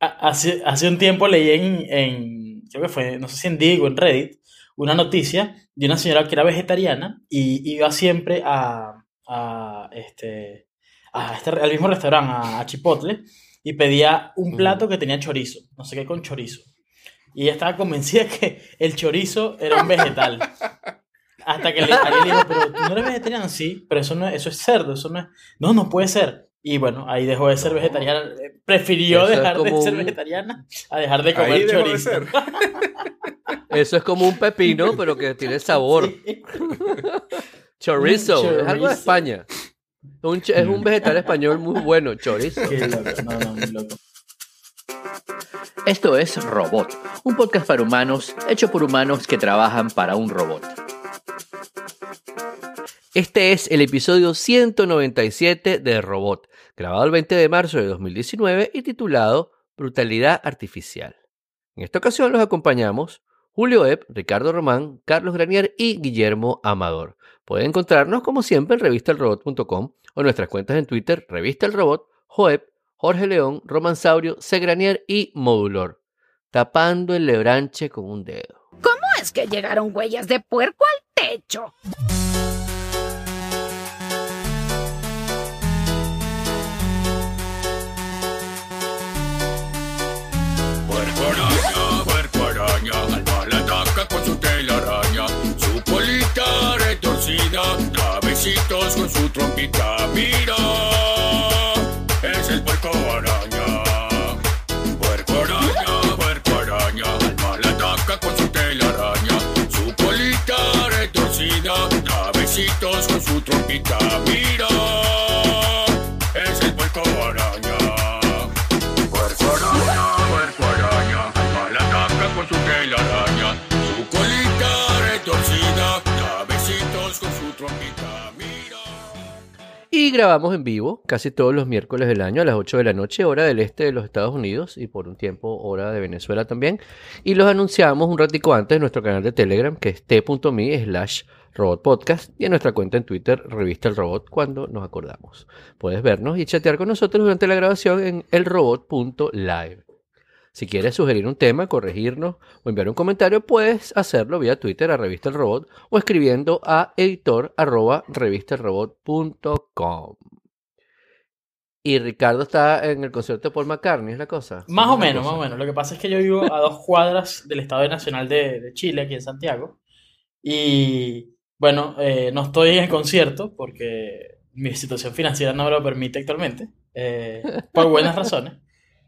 hace, hace un tiempo leí en, en, creo que fue, no sé si en Digo, en Reddit, una noticia de una señora que era vegetariana y iba siempre a, a este, a este, al mismo restaurante, a, Chipotle, y pedía un plato que tenía chorizo, no sé qué con chorizo. Y ella estaba convencida que el chorizo era un vegetal. Hasta que le, alguien le dijo, pero tú no eres vegetariano, sí, pero eso, no, eso es cerdo, eso no es... No, no puede ser. Y bueno, ahí dejó de ser vegetariana. Prefirió dejar de ser vegetariana a dejar de comer chorizo. Eso es como un pepino, pero que tiene sabor. Chorizo, es algo de España. es un vegetal español muy bueno, chorizo. Esto es Robot, un podcast para humanos hecho por humanos que trabajan para un robot. Este es el episodio 197 de Robot, grabado el 20 de marzo de 2019 y titulado Brutalidad Artificial. En esta ocasión los acompañamos Julio Epp, Ricardo Román, Carlos Granier y Guillermo Amador. Pueden encontrarnos como siempre en revistalrobot.com o nuestras cuentas en Twitter, Revista El Robot, Joep, Jorge León, Romansaurio, Granier y Modulor, tapando el lebranche con un dedo. ¿Cómo es que llegaron huellas de puerco al techo? Con su trompita. Mira, es el puerco araña. Puerco araña, puerco araña. Al mal ataca con su telaraña. Su colita retorcida. Da besitos con su trompita. Mira, Y grabamos en vivo casi todos los miércoles del año a las 8 de la noche, hora del este de los Estados Unidos y por un tiempo hora de Venezuela también. Y los anunciamos un ratico antes en nuestro canal de Telegram que es t.me slash robotpodcast y en nuestra cuenta en Twitter Revista El Robot cuando nos acordamos. Puedes vernos y chatear con nosotros durante la grabación en elrobot.live. Si quieres sugerir un tema, corregirnos o enviar un comentario, puedes hacerlo vía Twitter a Revista El Robot o escribiendo a editor arroba revistelrobot.com. Y Ricardo está en el concierto de Paul McCartney, ¿es la cosa? Más o menos, más o menos. Lo que pasa es que yo vivo a dos cuadras del Estado Nacional de, Chile, aquí en Santiago. Y bueno, eh, no estoy en el concierto porque mi situación financiera no me lo permite actualmente, eh, por buenas razones.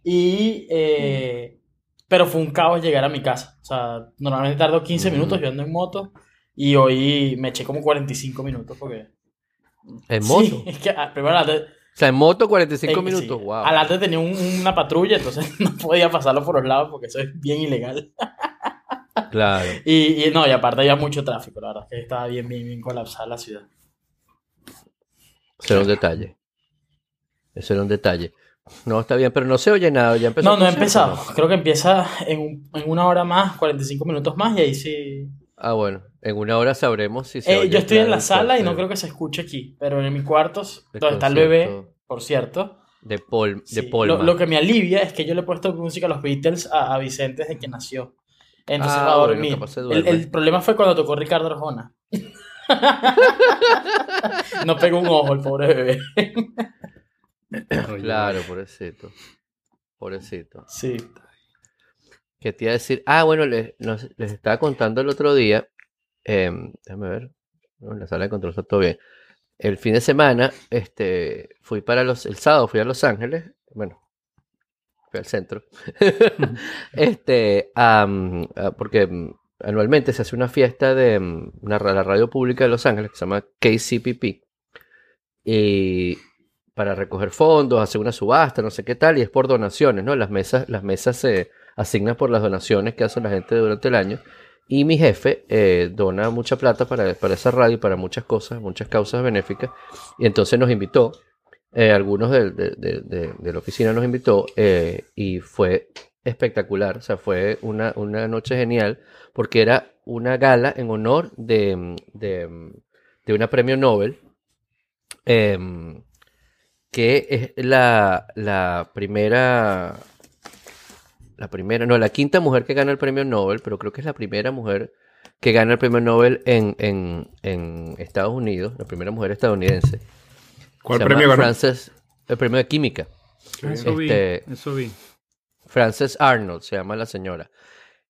Y, eh, pero fue un caos llegar a mi casa. O sea, normalmente tardo 15 minutos, yo ando en moto. Y hoy me eché como 45 minutos porque... ¿En moto? Sí, es que ah, primero o sea, en moto 45 minutos, wow. Adelante tenía una patrulla, entonces no podía pasarlo por los lados porque eso es bien ilegal. Claro. Y, y no, y aparte había mucho tráfico, la verdad, que estaba bien, bien, bien colapsada la ciudad. Ese era un detalle. Ese era un detalle. No, está bien, pero no se oye nada. Ya empezó no, no ha empezado. Creo que empieza en, en, una hora más, 45 minutos más, y ahí sí. Ah, bueno, en una hora sabremos si se eh, Yo estoy en la sala y no creo que se escuche aquí, pero en mi cuarto, donde está el bebé, por cierto. De Paul. De lo, que me alivia es que yo le he puesto música a los Beatles a, Vicente desde que nació. Entonces ah, va a dormir. el, el, problema fue cuando tocó Ricardo Arjona. no pegó un ojo el pobre bebé. Claro, pobrecito. Pobrecito. Sí. Que te iba a decir, ah, bueno, les, les estaba contando el otro día, em, déjame ver, en la sala de control está todo bien. El fin de semana, este, fui para los, el sábado fui a Los Ángeles, bueno, fui al centro, este, porque mm, anualmente se hace una fiesta de mm, una, la radio pública de Los Ángeles que se llama KCPP. Y para recoger fondos, hacer una subasta, no sé qué tal, y es por donaciones, ¿no? Las mesas, las mesas se asignan por las donaciones que hace la gente durante el año. Y mi jefe eh, dona mucha plata para, para esa radio, para muchas cosas, muchas causas benéficas. Y entonces nos invitó, eh, algunos de, de, la oficina nos invitó, eh, y fue espectacular. O sea, fue una, una noche genial, porque era una gala en honor de, de, de una premio Nobel. Que es la, la primera la primera, no, la quinta mujer que gana el premio Nobel, pero creo que es la primera mujer que gana el premio Nobel en, en, en Estados Unidos, la primera mujer estadounidense. ¿Cuál Se premio ganó? Frances, el premio de química. Eso vi, Este- eso vi. Frances Arnold se llama la señora.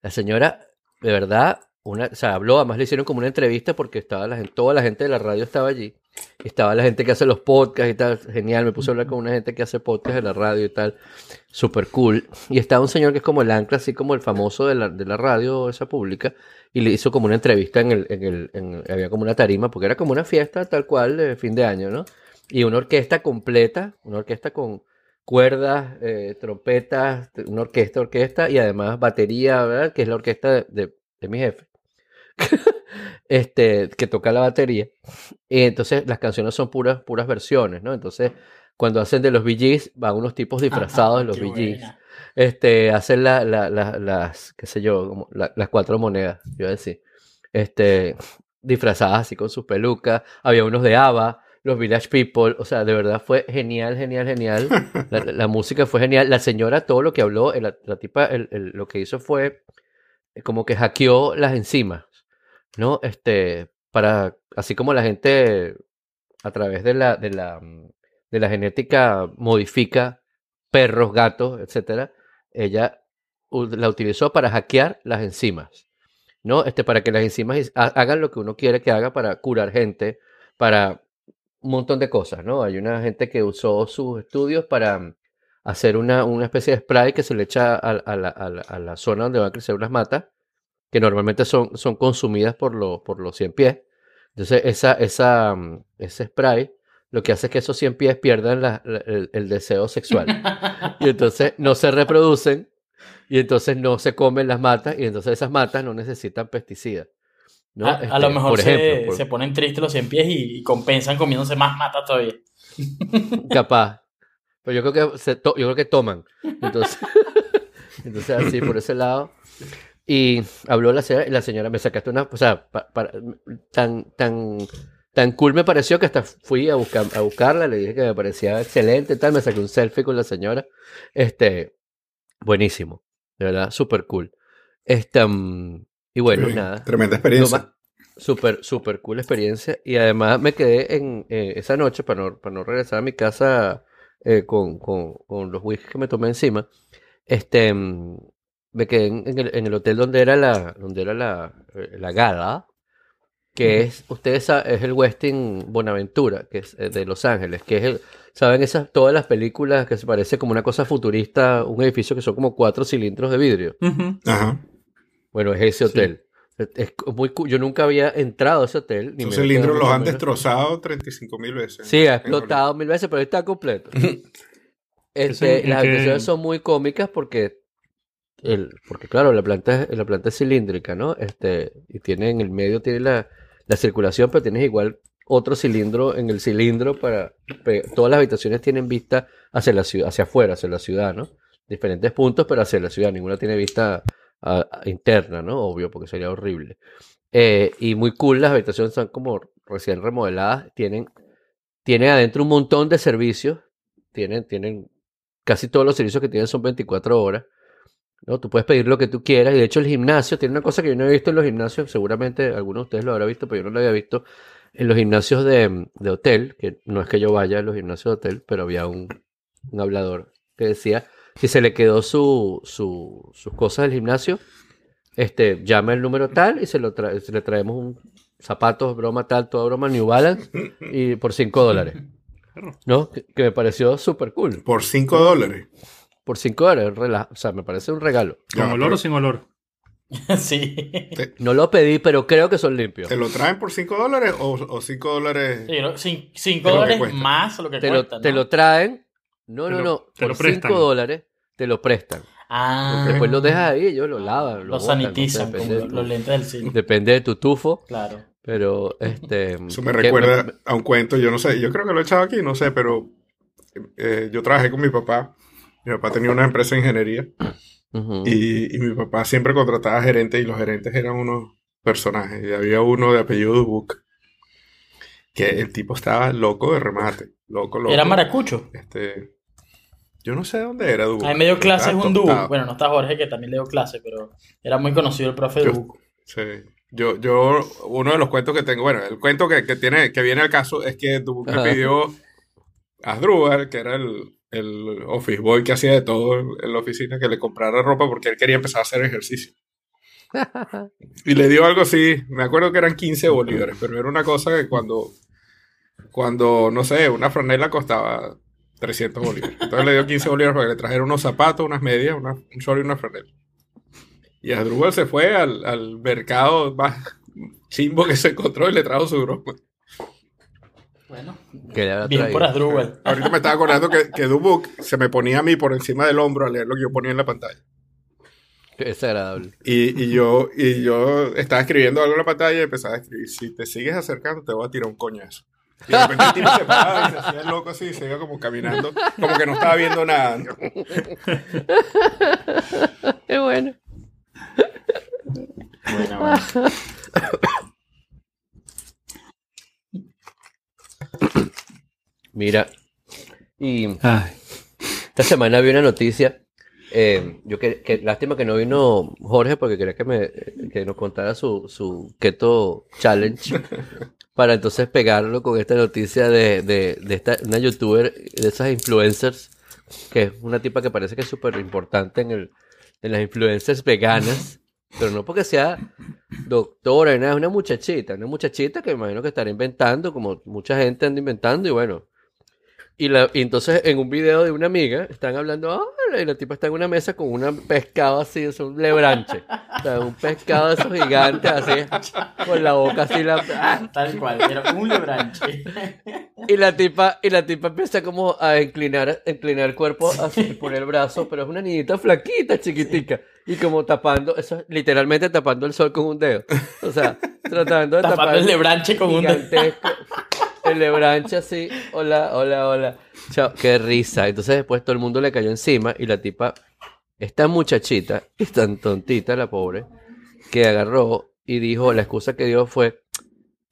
La señora, de verdad, una, o sea, habló, además le hicieron como una entrevista porque estaba la gente, toda la gente de la radio estaba allí. Estaba la gente que hace los podcasts y tal, genial. Me puse a hablar con una gente que hace podcasts de la radio y tal, súper cool. Y estaba un señor que es como el ancla, así como el famoso de la, de la radio esa pública, y le hizo como una entrevista en el, en el, en- había como una tarima, porque era como una fiesta tal cual de fin de año, ¿no? Y una orquesta completa, una orquesta con cuerdas, eh, trompetas, una orquesta, orquesta, y además batería, ¿verdad? Que es la orquesta de, de- de mi jefe. este, que toca la batería. Y entonces las canciones son puras, puras versiones, ¿no? Entonces, cuando hacen de los Gees, van unos tipos disfrazados de los buena. Este, hacen la, la- la- las, qué sé yo, como la- las cuatro monedas, yo decir. Este, disfrazadas así con sus pelucas. Había unos de ABBA, los Village People. O sea, de verdad fue genial, genial, genial. La, la- la música fue genial. La señora, todo lo que habló, el- la, tipa, el- el- lo que hizo fue como que hackeó las enzimas, ¿no? Este, para, así como la gente a través de la, de la, mm, de la genética modifica perros, gatos, etcétera, ella la utilizó para hackear las enzimas, ¿no? Este, para que las enzimas hagan lo que uno quiere que haga para curar gente, para un montón de cosas, ¿no? Hay una gente que usó sus estudios para mm, hacer una, una especie de spray que se le echa a, a la, a la- a la zona donde van a crecer unas matas, que normalmente son, son consumidas por, los por los 100 pies. Entonces, esa, esa, mm, ese spray lo que hace es que esos 100 pies pierdan la- la- el, el deseo sexual. Y entonces no se reproducen y entonces no se comen las matas y entonces esas matas no necesitan pesticidas. ¿no? a, a Este, lo mejor por se, ejemplo, por- se ponen tristes los 100 pies y, y compensan comiéndose más mata todavía. capaz. Pero yo creo que se to- yo creo que toman. Entonces, entonces así por ese lado. Y habló la la señora me sacaste una, o sea, pa- tan tan tan cool me pareció que hasta fui a buscar a buscarla, le dije que me parecía excelente, y tal, me saqué un selfie con la señora. Este, buenísimo. De verdad, súper cool. Este, mm, y bueno, nada. Tremenda experiencia. Súper, súper cool experiencia. Y además me quedé en eh, esa noche para no, para no regresar a mi casa eh, con, con, con los whiskies que me tomé encima. Este, mm, me quedé en, en el, en el hotel donde era la, donde era la, eh, la gala, que es, ustedes saben, es el Westin Bonaventura, que es eh, de Los Ángeles, que es el, saben esas, todas las películas que se parece como una cosa futurista, un edificio que son como cuatro cilindros de vidrio. Ajá. Bueno, es ese hotel. Es- Es muy yo nunca había entrado a ese hotel. ni Esos cilindros los han menos- destrozado 35 mil veces. Sí, ha explotado mil veces, pero está completo. Este, las ¿en qué- habitaciones son muy cómicas porque, porque claro, la planta, es- la planta es cilíndrica, ¿no? Este, y tiene en el medio tiene la, la circulación, pero tienes igual otro cilindro en el cilindro para todas las habitaciones tienen vista hacia la ciudad, hacia afuera, hacia la ciudad, ¿no? Diferentes puntos, pero hacia la ciudad. Ninguna tiene vista interna, ¿no? Obvio, porque sería horrible. Eh, y muy cool, las habitaciones están como recién remodeladas, tienen, tienen adentro un montón de servicios, tienen, tienen casi todos los servicios que tienen son 24 horas, ¿no? Tú puedes pedir lo que tú quieras, y de hecho el gimnasio tiene una cosa que yo no he visto en los gimnasios, seguramente algunos de ustedes lo habrá visto, pero yo no lo había visto en los gimnasios de, de hotel, que no es que yo vaya a los gimnasios de hotel, pero había un, un hablador que decía si se le quedó su, su- sus cosas del gimnasio, este, llama el número tal y se, lo se le traemos un zapatos, broma tal, toda broma, New Balance, y por 5 dólares. ¿No? Que, que me pareció súper cool. Por 5 dólares. Por 5 dólares, rela- o sea, me parece un regalo. ¿Con Ya, olor pero o sin olor? sí. No lo pedí, pero creo que son limpios. ¿Te lo traen por 5 dólares o 5 dólares? Sí, ¿no? Cin- Es cinco lo que dólares cuesta. más lo que Te lo, cuesta, te lo traen. No, Te no, no. te lo Por prestan. 5 dólares te lo prestan. Ah, Después lo dejas ahí, ellos lo lavan. Lo botan, no sé, sanitizan, como de los, lentes del cine. Depende de tu tufo. Claro. Pero, este. Eso me recuerda a un cuento, yo no sé, yo creo que lo he echado aquí, no sé, pero eh, yo trabajé con mi papá. Mi papá tenía una empresa de ingeniería y, y mi papá siempre contrataba gerentes y los gerentes eran unos personajes. Y había uno de apellido Dubuc que el tipo estaba loco de remate, loco, loco. Era maracucho. Este, Yo no sé dónde era Dubuc. A mí me dio clases un Dubu. tostado. Bueno, no está Jorge, que también le dio clase, pero era muy conocido el profe Yo- Dubu. Sí. Yo, yo, uno de los cuentos que tengo, bueno, el cuento que, que tiene, que viene al caso es que Dubuc le pidió a Asdrúbal, que era el, el office boy que hacía de todo en la oficina, que le comprara ropa porque él quería empezar a hacer ejercicio. Y le dio algo así, me acuerdo que eran 15 bolívares, pero era una cosa que cuando, cuando, no sé, una franela costaba 300 bolívares. Entonces le dio 15 bolívares para que le trajera unos zapatos, unas medias, una, un short y una franela. Y Asdrúbal se fue al, al mercado más chimbo que se encontró y le trajo su ropa. Bueno, bien por Asdrúbal. Ahorita me estaba acordando que, que Dubuc se me ponía a mí por encima del hombro a leer lo que yo ponía en la pantalla. Qué desagradable. Y, y yo, y yo estaba escribiendo algo en la pantalla y empezaba a escribir, si te sigues acercando te voy a tirar un coñazo. Y de repente el tipo se paraba y se hacía el loco así y se iba como caminando, como que no estaba viendo nada. Qué bueno. Bueno, bueno. Mira, y Ay, esta semana vi una noticia. eh, yo que, que- lástima que no vino Jorge porque quería que me que nos contara su, su keto challenge para entonces pegarlo con esta noticia de, de, de esta, una youtuber de esas influencers que es una tipa que parece que es súper importante en el en las influencers veganas pero no porque sea doctora, ni nada, es una muchachita, una muchachita que me imagino que estará inventando, como mucha gente anda inventando, y bueno. Y, la, y entonces en un video de una amiga están hablando, y la tipa está en una mesa con un pescado así, es un lebranche. O sea, un pescado de esos gigantes así, con la boca así, la, ¡ah! Tal cual, era un lebranche. y la tipa, y la tipa empieza como a inclinar, a inclinar el cuerpo así por el brazo, pero es una niñita flaquita, chiquitica, y como tapando, eso es literalmente tapando el sol con un dedo. O sea, tratando de Tapando tapar el lebranche con un dedo. El lebranche así, hola, hola, hola. Chao, qué risa. Entonces después todo el mundo le cayó encima y la tipa, esta muchachita, es tan tontita la pobre, que agarró y dijo, la excusa que dio fue,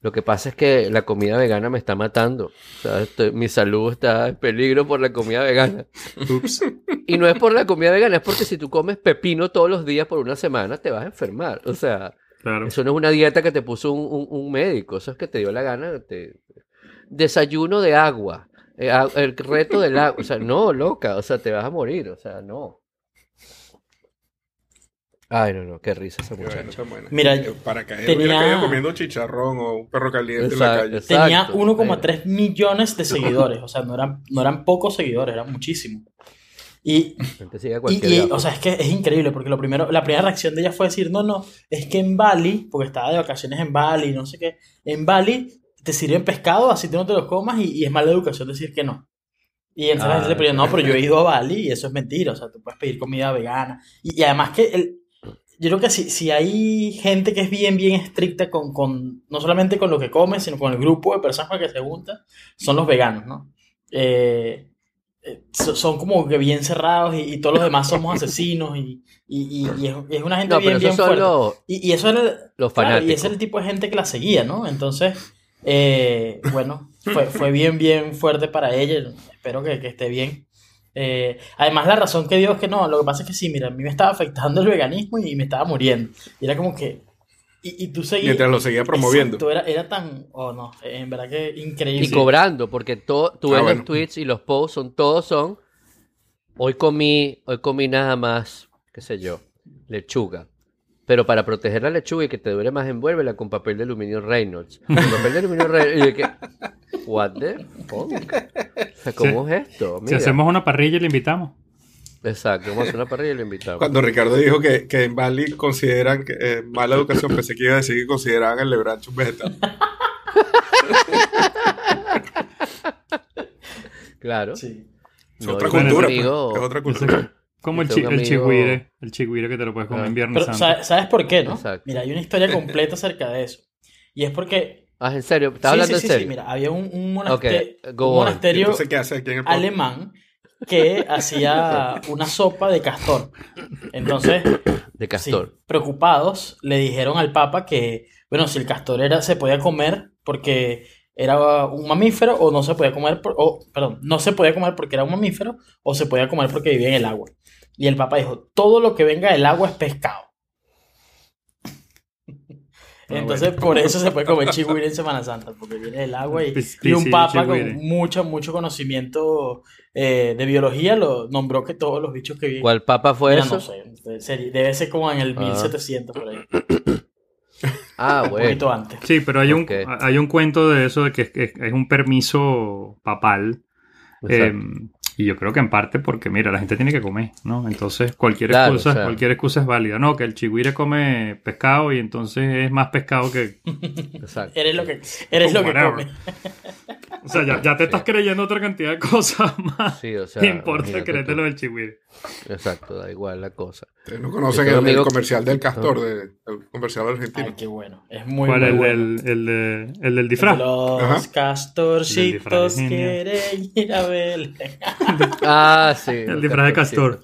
lo que pasa es que la comida vegana me está matando. O sea, estoy- mi salud está en peligro por la comida vegana. ups. Y no es por la comida vegana, es porque si tú comes pepino todos los días por una semana, te vas a enfermar. O sea, Claro. eso no es una dieta que te puso un, un- un médico, eso es que te dio la gana. Te... Desayuno de agua, eh, el reto del agua, o sea, no, loca, o sea, te vas a morir, o sea, no. Ay, no, no, qué risa esa bueno, muchacha. Mira, para caer, tenía- caído comiendo chicharrón o un perro caliente en la calle. exacto. Tenía Exacto. 1,3 millones de seguidores. O sea, no eran, no eran pocos seguidores, eran muchísimos. Y, y, y, o sea, es que es increíble porque lo primero, la primera reacción de ella fue decir, no, no, es que en Bali, porque estaba de vacaciones en Bali, no sé qué, en Bali te sirven pescado, así tú no te los comas y, y es mala educación decir que no. Y entonces la gente le Ah, ponía, no, pero yo he ido a Bali y eso es mentira, o sea, tú puedes pedir comida vegana. Y, y además que el, yo creo que si, si hay gente que es bien, bien estricta con, con, no solamente con lo que come, sino con el grupo de personas con que se junta, son los veganos, ¿no? Eh, eh, so- son como que bien cerrados y, y todos los demás somos asesinos y, y, y- es, una gente No, bien, bien fuerte. los, Y, eso era, los claro, y ese es el tipo de gente que la seguía, ¿no? Entonces, eh, bueno, fue, fue bien, bien fuerte para ella. Espero que, que esté bien. Eh, además, la razón que dio es que no, lo que pasa es que sí, mira, a mí me estaba afectando el veganismo y me estaba muriendo. Y era como que. Y, y tú seguías. Mientras lo seguía promoviendo. Exacto, era, era tan. Oh, no, en verdad que increíble. Y cobrando, porque todo, tú Ah, ves bueno. los tweets y los posts, son, todos son, hoy comí, hoy comí nada más, qué sé yo, lechuga. Pero para proteger la lechuga y que te dure más, envuélvela con papel de aluminio Reynolds. Con papel de aluminio Reynolds. Y yo que, what the fuck? O sea, ¿cómo es esto? Si hacemos una parrilla y le invitamos. Exacto, vamos a hacer una parrilla y lo invitamos. Cuando Ricardo dijo que, que en Bali consideran que eh, mala educación, pensé que iba a decir que consideraban el lebrancho un vegetal. Claro. Sí. Es No, otra yo tengo cultura. un pues. amigo- Es otra cultura. es como el, chi- el chigüire. El chigüire que te lo puedes comer Ah. en Viernes Pero, Santo. ¿sabes, por qué, no? Exacto. Mira, hay una historia completa acerca de eso. Y es porque. Ah, ¿en serio? ¿Estás sí, hablando sí, sí, en serio? sí, mira, había un, un monasterio Entonces, ¿qué hace aquí en el podcast? alemán que hacía una sopa de castor. Entonces, De sí, castor. preocupados, le dijeron al Papa que, bueno, si el castor era, se podía comer porque era un mamífero o no se podía comer, por- o, perdón, no se podía comer porque era un mamífero o se podía comer porque vivía en el agua. Y el Papa dijo, todo lo que venga del agua es pescado. Entonces, por eso se puede comer chigüire en Semana Santa, porque viene del agua y, y un papa con mucho, mucho conocimiento eh, de biología lo nombró que todos los bichos que viven. ¿Cuál papa fue Mira, eso? no sé, debe ser- como en el Ah. 1700 por ahí, Ah, un bueno. poquito antes. Sí, pero hay, un, hay un cuento de eso de que es, un permiso papal. Eh, y yo creo que en parte porque, mira, la gente tiene que comer, ¿no? Entonces, cualquier Claro, excusa, o sea. cualquier excusa es válida. No, que el chigüire come pescado y entonces es más pescado que... Exacto. Eres lo que, eres lo que comes. O sea, ya, ya te estás creyendo otra cantidad de cosas más. Sí, o sea, ¿Qué importa creerte lo del chigüire? Exacto, da igual la cosa. Ustedes no conocen el, el amigos- comercial del castor, de- el comercial argentino. Ay, qué bueno. Es muy, ¿Cuál? muy El, bueno. el, de- el del El de disfraz. Los Ajá. El castorcitos quieren ir a Belén. Ah, sí. El disfraz de castor.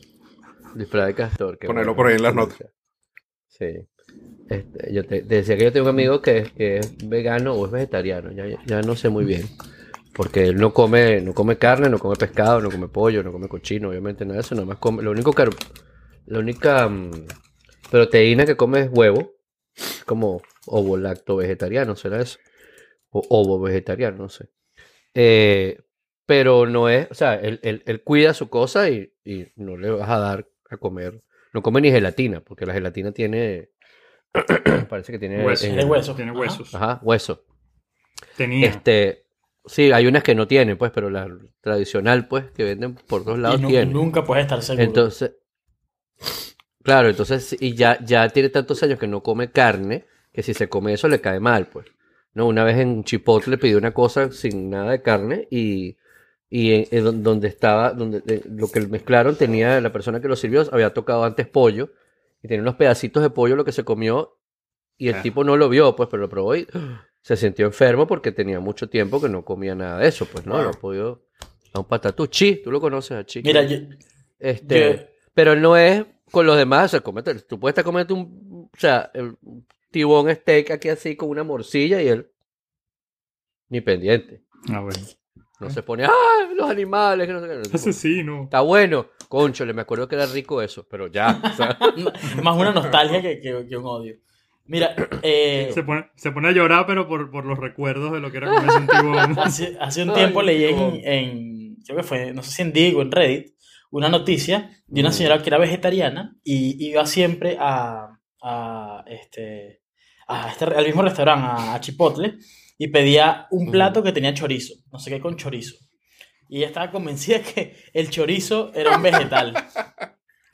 Disfraz de castor. Ponerlo bueno. por ahí en las notas. Sí. Este, yo te, te decía que yo tengo un amigo que, es- que es vegano o es vegetariano, ya, ya no sé muy bien. Porque él no come, no come carne, no come pescado, no come pollo, no come cochino, obviamente nada de eso, nada más come. Lo único que, la única mm, proteína que come es huevo, es como ovo lacto vegetariano, será eso. O ovo vegetariano, no sé. Eh, pero no es, o sea, él, él- él cuida su cosa y, y no le vas a dar a comer. No come ni gelatina, porque la gelatina tiene, parece que tiene Hueso. eh. Tiene huesos. Ajá, hueso. Tenía. Este, sí, hay unas que no tienen, pues, pero la tradicional, pues, que venden por todos lados Y tiene. nunca puedes estar seguro. Entonces, claro, entonces, y ya, ya tiene tantos años que no come carne, que si se come eso le cae mal, pues. No, una vez en Chipotle pidió una cosa sin nada de carne y, y en- en don- donde estaba, donde eh, lo que mezclaron tenía, la persona que lo sirvió había tocado antes pollo y tenía unos pedacitos de pollo lo que se comió y el Ah. tipo no lo vio, pues, pero lo probó y se sintió enfermo porque tenía mucho tiempo que no comía nada de eso, pues, ¿no? No podido a un patatú. Chi, tú lo conoces a Chi. Mira, yo, Este, yo- pero no es con los demás, o sea, cómete- tú puedes estar comiendo un, o sea, el tibón steak aquí así con una morcilla y él ni pendiente. Ah, bueno. No se pone, ¡ah, los animales! Que no sé qué". Asesino. Está bueno. Conchole, me acuerdo que era rico eso, pero ya. o sea, más una nostalgia que, que- que un odio. Mira, eh, Se pone, se pone a llorar, pero por, por los recuerdos de lo que era comerse un tibón. hace, hace un Ay, tiempo leí en, en- creo que fue, no sé si en Digo, en Reddit, una noticia de una Mm. señora que era vegetariana y iba siempre a, a este, a este, al mismo restaurante, a, a Chipotle, y pedía un plato que tenía chorizo, no sé qué con chorizo. Y ella estaba convencida que el chorizo era un vegetal.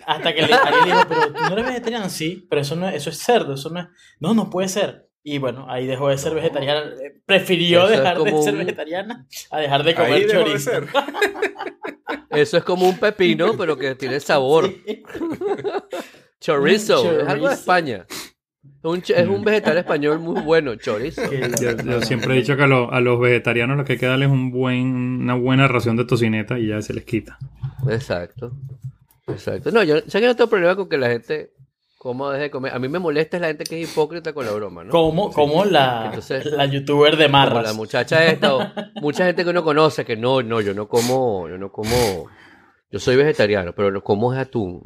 Hasta que le, alguien le dijo, pero tú no eres vegetariano, sí, pero eso no es, eso es cerdo, eso no es, no, no puede ser. Y bueno, ahí dejó de ser vegetariana, eh, prefirió Eso es dejar de ser un- vegetariana a dejar de comer Ahí dejó de chorizo. ser. eso es como un pepino, pero que tiene sabor. Sí. Chorizo, Un es algo de chorizo. España. Un es un vegetal español muy bueno, chorizo. Yo, siempre he dicho que a, los- a los vegetarianos lo que hay que darles es un buen, una buena ración de tocineta y ya se les quita. Exacto. Exacto. No, yo sé que no tengo problema con que la gente coma deje de comer. A mí me molesta es la gente que es hipócrita con la broma, ¿no? Como, como la, Entonces, la youtuber de Como Marras. la muchacha esta, o mucha gente que uno conoce que no, no, yo no como, yo no como, yo soy vegetariano, pero lo como es atún.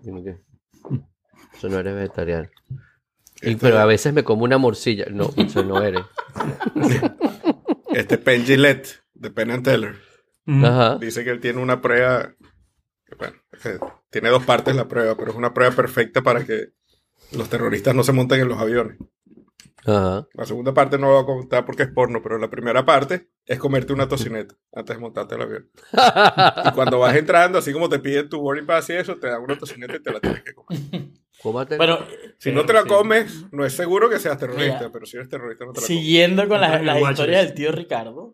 Eso no eres vegetariano. Y- Este- pero a veces me como una morcilla. No, eso no eres. Este Penn Gillette de Penn and Teller Mm. Ajá. dice que él tiene una prueba. Bueno, tiene dos partes la prueba, pero es una prueba perfecta para que los terroristas no se monten en los aviones. Ajá. La segunda parte no lo voy a contar porque es porno, pero la primera parte es comerte una tocineta antes de montarte el avión. Y cuando vas entrando, así como te piden tu boarding pass y eso, te dan una tocineta y te la tienes que comer. Cómate. Bueno, Si no te la Sí. comes, no es seguro que seas terrorista, Mira. pero si eres terrorista no te la comes. siguiendo con las, historias del tío Ricardo.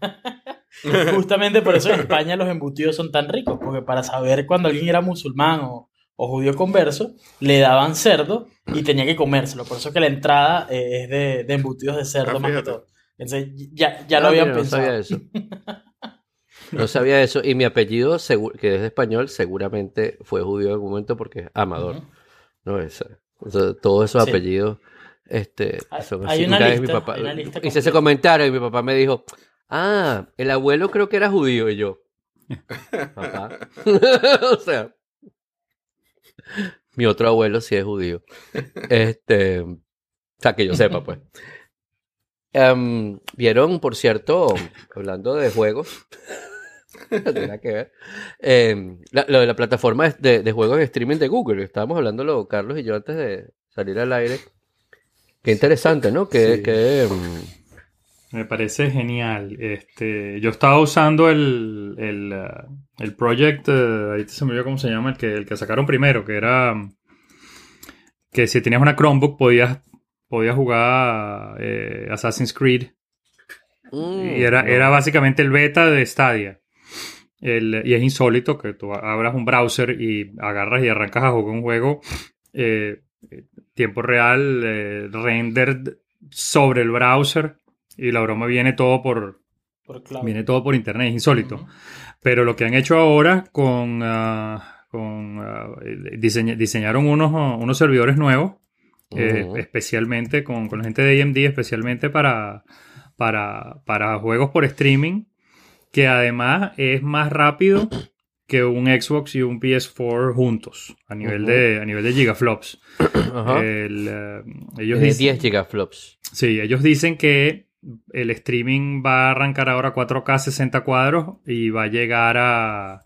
Justamente por eso en España los embutidos son tan ricos, porque para saber cuando alguien era musulmán o, o judío converso, le daban cerdo y tenía que comérselo. Por eso que la entrada eh, es de, de embutidos de cerdo Ah, más que todo. Entonces ya, ya lo Ah, habían mira, pensado. No sabía eso. No sabía eso. Y mi apellido, que es de español, seguramente fue judío en algún momento porque es Amador. ¿No? Esa- todos esos Sí. apellidos este, son hay así. una Una vez mi lista, papá, hay una lista hice ese comentario y mi papá me dijo, Ah, el abuelo creo que era judío y yo. Papá. o sea, mi otro abuelo sí es judío. Este, o sea, que yo sepa, pues. Em, Vieron, por cierto, hablando de juegos, tiene nada que ver, em, la- lo de la plataforma de, de juegos de streaming de Google. Estábamos hablándolo, Carlos y yo, antes de salir al aire. Qué interesante, ¿no? Que, Sí. que, em, Me parece genial. Este, yo estaba usando el, el, uh, el project, uh, ahí se me olvidó cómo se llama, el que, el que sacaron primero, que era que si tenías una Chromebook podías, podías jugar eh, Assassin's Creed. mm, Y era, no. era básicamente el beta de Stadia. El- y es insólito que tú abras un browser y agarras y arrancas a jugar un juego eh, tiempo real, eh, rendered sobre el browser y la broma viene todo por, Por viene todo por internet, es insólito. Ujú. Pero lo que han hecho ahora con, ah, con ah, diseña- diseñaron unos, unos servidores nuevos eh, Ujú. especialmente con, con la gente de AMD, especialmente para, para, para juegos por streaming, que además es más rápido que un Xbox y un PS4 juntos, a nivel, de, a nivel de gigaflops. El, eh, ellos, de dicen, 10 gigaflops. sí, ellos dicen que el streaming va a arrancar ahora a 4K 60 cuadros y va a llegar a,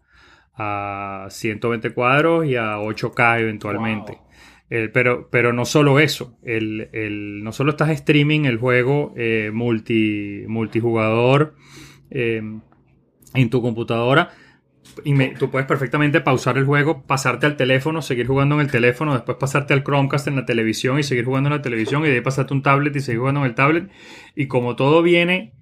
a 120 cuadros y a 8K eventualmente. Wow. El- pero, pero no solo eso, el, el- no solo estás streaming el juego eh, multi, multijugador eh, en tu computadora, y tú puedes perfectamente pausar el juego, pasarte al teléfono, seguir jugando en el teléfono, después pasarte al Chromecast en la televisión y seguir jugando en la televisión, y de ahí pasarte un tablet y seguir jugando en el tablet. Y como todo viene,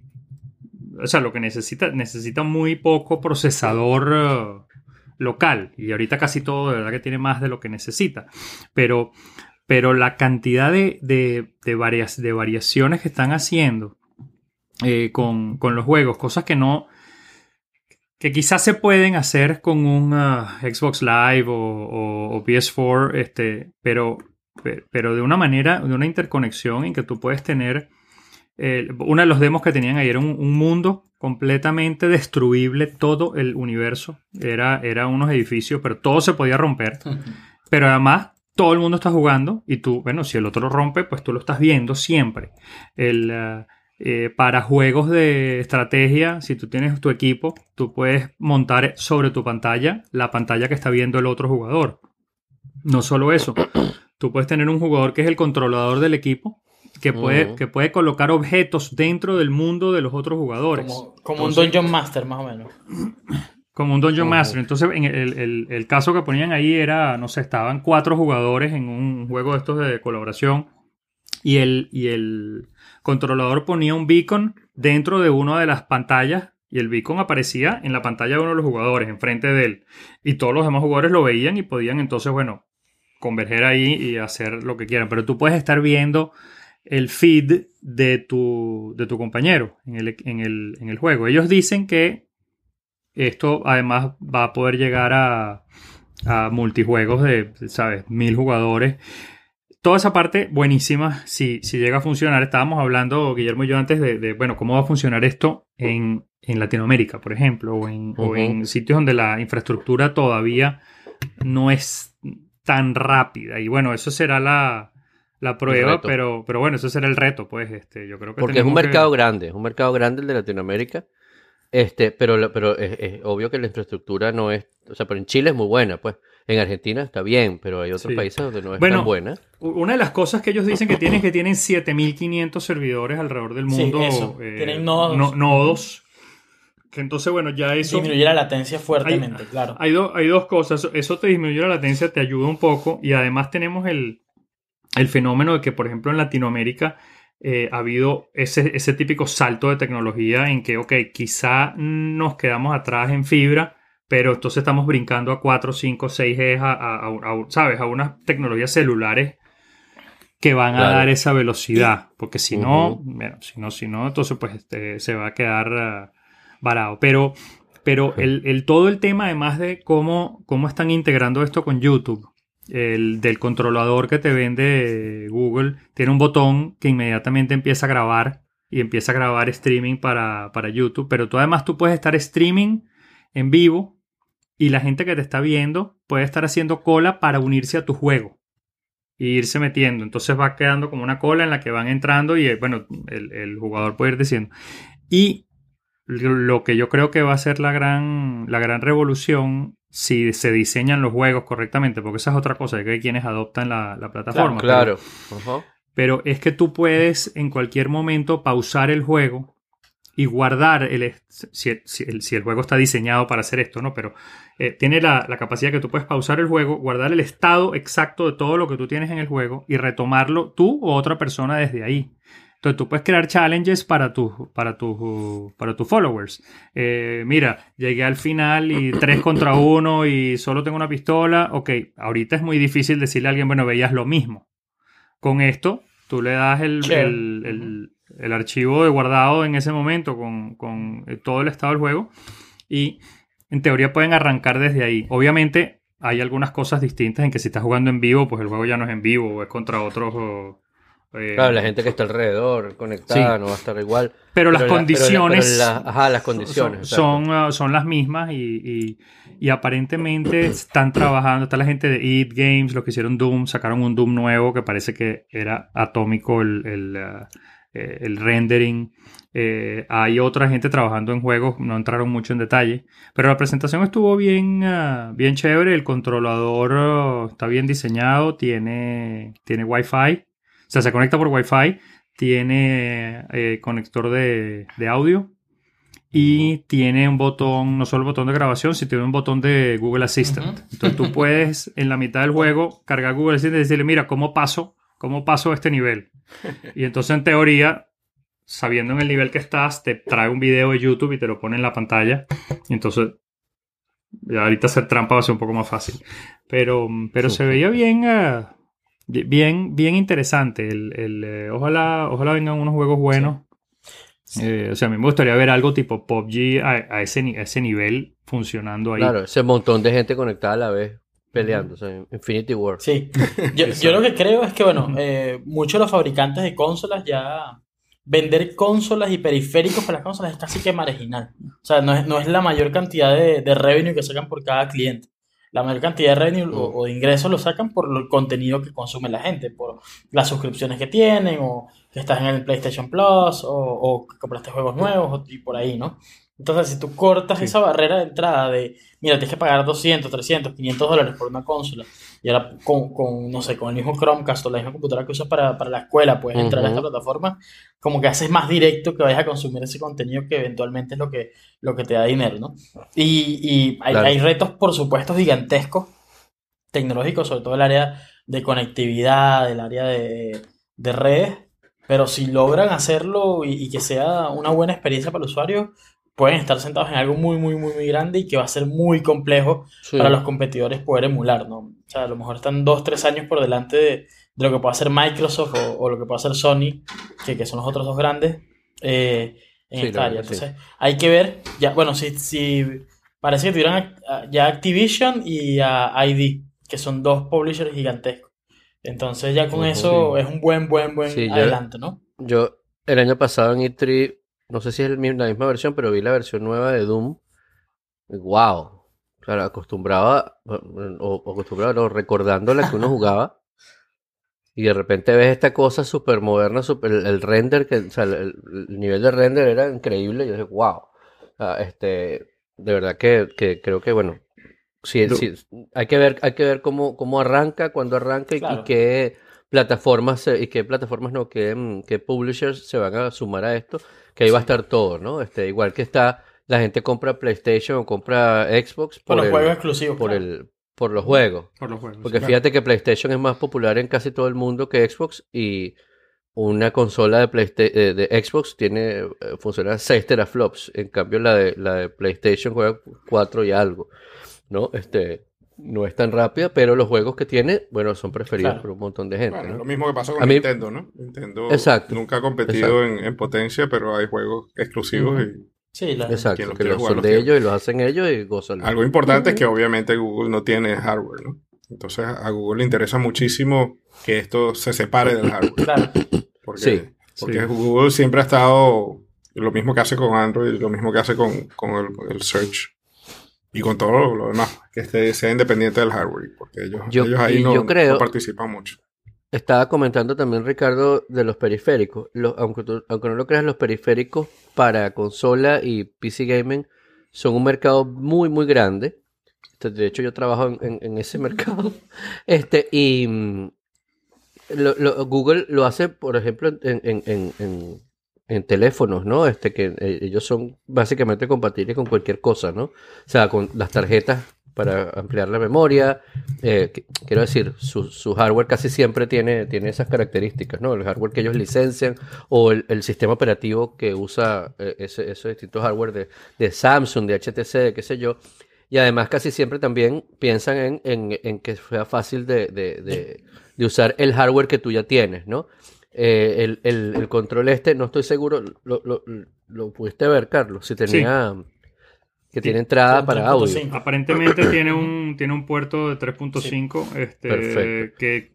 o sea, lo que necesita, necesita muy poco procesador eh, local. Y ahorita casi todo de verdad que tiene más de lo que necesita. Pero, pero la cantidad de, de, de varias, de variaciones que están haciendo eh, con, con los juegos, cosas que no que quizás se pueden hacer con un Xbox Live o, o- o PS4, este, pero, pe- pero de una manera, de una interconexión en que tú puedes tener, eh, uno de los demos que tenían ahí era un, un mundo completamente destruible, todo el universo, era, era unos edificios, pero todo se podía romper, pero además todo el mundo está jugando y tú, bueno, si el otro lo rompe, pues tú lo estás viendo siempre. El, ah, eh, para juegos de estrategia, si tú tienes tu equipo, tú puedes montar sobre tu pantalla la pantalla que está viendo el otro jugador. No solo eso, tú puedes tener un jugador que es el controlador del equipo, que puede, que puede colocar objetos dentro del mundo de los otros jugadores. Como, como un Dungeon Master, más o menos. Como un Dungeon. Master. Entonces, en el, el- el caso que ponían ahí era, no sé, estaban cuatro jugadores en un juego de estos de colaboración y el, y el controlador ponía un beacon dentro de una de las pantallas y el beacon aparecía en la pantalla de uno de los jugadores, enfrente de él. Y todos los demás jugadores lo veían y podían entonces, bueno, converger ahí y hacer lo que quieran. Pero tú puedes estar viendo el feed de tu, de tu compañero en el, en, el, en el juego. Ellos dicen que esto además va a poder llegar a, a multijuegos de, ¿sabes? Mil jugadores. Toda esa parte buenísima, si, si llega a funcionar. Estábamos hablando, Guillermo y yo, antes de, de, bueno, cómo va a funcionar esto en, en Latinoamérica, por ejemplo, o en, o Ujú. en sitios donde la infraestructura todavía no es tan rápida. Y bueno, eso será la, la prueba, pero, pero bueno, eso será el reto, pues. Este, yo creo que Porque es un que- mercado grande, es un mercado grande el de Latinoamérica. Este, pero, pero es, es obvio que la infraestructura no es, o sea, pero en Chile es muy buena, pues. En Argentina está bien, pero hay otros Sí. países donde no es Bueno, tan buena. Una de las cosas que ellos dicen que tienen es que tienen 7500 servidores alrededor del Sí, mundo. eso. eh, Tienen nodos. no- nodos. Que entonces, bueno, ya eso. Disminuye la latencia fuertemente, claro. Hay, do- hay dos cosas. Eso te disminuye la latencia, te ayuda un poco. Y además tenemos el, el fenómeno de que, por ejemplo, en Latinoamérica eh, ha habido ese, ese típico salto de tecnología en que, ok, quizá nos quedamos atrás en fibra, pero entonces estamos brincando a 4, 5, 6G, a, a- a- a- ¿sabes? A unas tecnologías celulares que van a dar esa velocidad. Porque si no, bueno, si no, si no, entonces pues este, se va a quedar ah, varado. Pero, pero el, el- todo el tema, además de cómo, cómo están integrando esto con YouTube, el del controlador que te vende Google, tiene un botón que inmediatamente empieza a grabar y empieza a grabar streaming para, para YouTube, pero tú además tú puedes estar streaming en vivo y la gente que te está viendo puede estar haciendo cola para unirse a tu juego e irse metiendo. Entonces va quedando como una cola en la que van entrando y bueno, el, el jugador puede ir diciendo. Y lo que yo creo que va a ser la gran, la gran revolución si se diseñan los juegos correctamente, porque esa es otra cosa, que hay quienes adoptan la, la plataforma. Claro. Pero es que tú puedes en cualquier momento pausar el juego y guardar el si, si el, si el juego está diseñado para hacer esto, ¿no? Pero eh, tiene la, la capacidad que tú puedes pausar el juego, guardar el estado exacto de todo lo que tú tienes en el juego y retomarlo tú o otra persona desde ahí. Entonces tú puedes crear challenges para tus para tus para tus followers. Eh, mira, llegué al final y tres contra uno y solo tengo una pistola. Ok, ahorita es muy difícil decirle a alguien, bueno, veías lo mismo. Con esto, tú le das el, Share. el- el- el archivo de guardado en ese momento con, con eh, todo el estado del juego y en teoría pueden arrancar desde ahí. Obviamente hay algunas cosas distintas en que si estás jugando en vivo, pues el juego ya no es en vivo o es contra otros... o, eh, Claro, la gente que está alrededor conectada Sí. no va a estar igual. pero las la- pero la- condiciones pero la- ajá, las condiciones. son, son, ah, son las mismas y, y- y aparentemente están trabajando. Está la gente de Eat Games, los que hicieron Doom, sacaron un Doom nuevo que parece que era atómico el, el, ah, eh, el rendering. Eh, hay otra gente trabajando en juegos, no entraron mucho en detalle, pero la presentación estuvo bien, ah, bien chévere. El controlador ah, está bien diseñado, tiene, tiene Wi-Fi, o sea, se conecta por Wi-Fi, tiene eh, conector de, de audio y tiene un botón, no solo el botón de grabación, sino tiene un botón de Google Assistant. Entonces tú puedes en la mitad del juego cargar Google Assistant y decirle, mira, ¿cómo paso? ¿Cómo paso este nivel? Y entonces en teoría, sabiendo en el nivel que estás, te trae un video de YouTube y te lo pone en la pantalla. Y entonces, ya ahorita hacer trampa va a ser un poco más fácil. Pero, pero se veía bien, eh, bien, bien interesante. El, el, eh, ojalá, ojalá vengan unos juegos buenos. Eh, o sea, a mí me gustaría ver algo tipo PUBG a, a ese, a ese nivel funcionando ahí. Claro, ese montón de gente conectada a la vez peleando. o sea, Infinity War. Sí, yo, yo lo que creo es que, bueno, eh, muchos de los fabricantes de consolas ya vender consolas y periféricos para las consolas es casi que marginal. O sea, no es, no es la mayor cantidad de, de revenue que sacan por cada cliente. La mayor cantidad de revenue o, o de ingresos lo sacan por el contenido que consume la gente, por las suscripciones que tienen, o que estás en el PlayStation Plus, o, o que compraste juegos nuevos, y por ahí, ¿no? Entonces, si tú cortas Sí. esa barrera de entrada de, mira, tienes que pagar 200, 300, 500 dólares por una consola, y ahora con, con, no sé, con el mismo Chromecast o la misma computadora que usas para, para la escuela, puedes entrar a esta plataforma, como que haces más directo que vayas a consumir ese contenido que eventualmente es lo que, lo que te da dinero, ¿no? Y, y hay, Claro. hay retos, por supuesto, gigantescos, tecnológicos, sobre todo el área de conectividad, el área de, de redes, pero si logran hacerlo y, y que sea una buena experiencia para el usuario, pueden estar sentados en algo muy, muy, muy, muy grande y que va a ser muy complejo Sí. para los competidores poder emular, ¿no? O sea, a lo mejor están dos, tres años por delante de, de lo que puede hacer Microsoft o, o lo que puede hacer Sony, que, que son los otros dos grandes eh, en Sí, esta área. sí. Entonces, hay que ver, ya, bueno, si, si parece que a- ya Activision y a ID, que son dos publishers gigantescos. Entonces, ya con eso es un buen, buen, buen adelanto, ¿no? Yo el año pasado en E3, no sé si es el la misma versión, pero vi la versión nueva de Doom. Wow. Claro, acostumbraba, o, acostumbraba, no, recordando la que uno jugaba. Y de repente ves esta cosa súper moderna, super, el, el render, que, o sea, el, el nivel de render era increíble. Y yo dije, wow. este, de verdad que, que creo que, bueno, sí, sí, hay que ver, hay que ver cómo, cómo arranca, cuándo arranca y, y Claro. qué plataformas se- y qué plataformas no, qué, mm, qué publishers se van a sumar a esto, que ahí va a estar todo, ¿no? Este, igual que está, la gente compra PlayStation o compra Xbox Por por los el, juegos exclusivos. por claro. el, por los juegos. Por los juegos. Porque fíjate que PlayStation es más popular en casi todo el mundo que Xbox y una consola de, Playsta- eh, de Xbox tiene eh, funciona a 6 teraflops, en cambio la de, la de PlayStation juega 4 y algo, ¿no? Este, no es tan rápida, pero los juegos que tiene, bueno, son preferidos Claro. por un montón de gente, Bueno, ¿no? lo mismo que pasó con A mí- Nintendo, ¿no? Nintendo Exacto, nunca ha competido en, en potencia, pero hay juegos exclusivos y Sí, la- Exacto, quien los que quiere los jugar son los de tiene. ellos y los hacen ellos y gozan. Algo importante es que obviamente Google no tiene hardware, ¿no? Entonces a Google le interesa muchísimo que esto se separe del hardware. claro. Porque Sí. Porque Sí. Google siempre ha estado lo mismo que hace con Android, lo mismo que hace con, con el, el search y con todo lo, lo demás, que esté, sea independiente del hardware, porque ellos, Yo- ellos ahí no, yo creo- no participan mucho. Estaba comentando también Ricardo de los periféricos. Los- aunque, tú- aunque no lo creas, los periféricos para consola y PC gaming son un mercado muy, muy grande. Este, De hecho, yo trabajo en, en- en ese mercado. Este, y mm, lo- lo- Google lo hace, por ejemplo, en, en- en- teléfonos, ¿no? Este, que eh, ellos son básicamente compatibles con cualquier cosa, ¿no? O sea, con las tarjetas para ampliar la memoria. eh, quiero decir, su, su hardware casi siempre tiene, tiene esas características, ¿no? El hardware que ellos licencian o el, sistema operativo que usa eh, ese, esos distintos hardware de, de Samsung, de HTC, de qué sé yo. Y además casi siempre también piensan en, en- en que sea fácil de- de- de usar el hardware que tú ya tienes, ¿no? Eh, el, el- el control este, no estoy seguro, lo, lo- lo pudiste ver, Carlos, si tenía que tiene entrada Sí, para 3.5. audio. Aparentemente tiene un, tiene un puerto de 3.5 este, Perfecto. que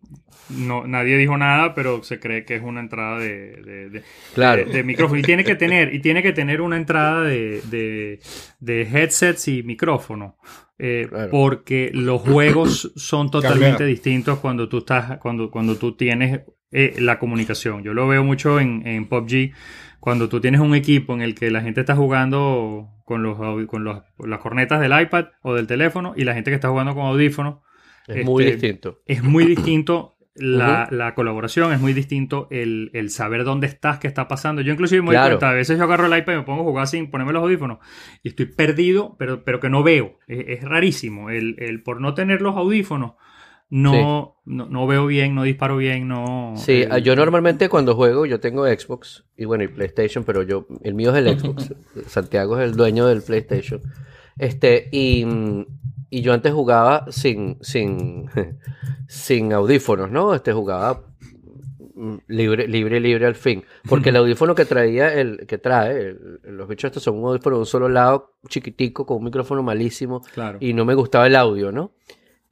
no, nadie dijo nada, pero se cree que es una entrada de, de- de- Claro. de- de micrófono. Y tiene que tener, y tiene que tener una entrada de, de- de headsets y micrófono. eh, Claro. Porque los juegos son totalmente distintos cuando tú estás, cuando, cuando tú tienes eh, la comunicación. Yo lo veo mucho en, en PUBG. Cuando tú tienes un equipo en el que la gente está jugando con, los, con los- las cornetas del iPad o del teléfono y la gente que está jugando con audífonos, Es muy este, distinto. es muy distinto la, la colaboración, es muy distinto el, el saber dónde estás, qué está pasando. Yo inclusive me doy Claro. cuenta, a veces yo agarro el iPad y me pongo a jugar sin ponerme los audífonos y estoy perdido, pero, pero que no veo. Es, es rarísimo. El, el por no tener los audífonos, no, no, no veo bien, no disparo bien, no... Sí, el- yo normalmente cuando juego, yo tengo Xbox y bueno, y PlayStation, pero yo, el mío es el Xbox. Santiago es el dueño del PlayStation. Este, y, y yo antes jugaba sin, sin, sin audífonos, ¿no? Este jugaba libre, libre, libre al fin. Porque el audífono que traía, el que trae, el- los bichos estos son un audífono de un solo lado, chiquitico, con un micrófono malísimo Claro. y no me gustaba el audio, ¿no?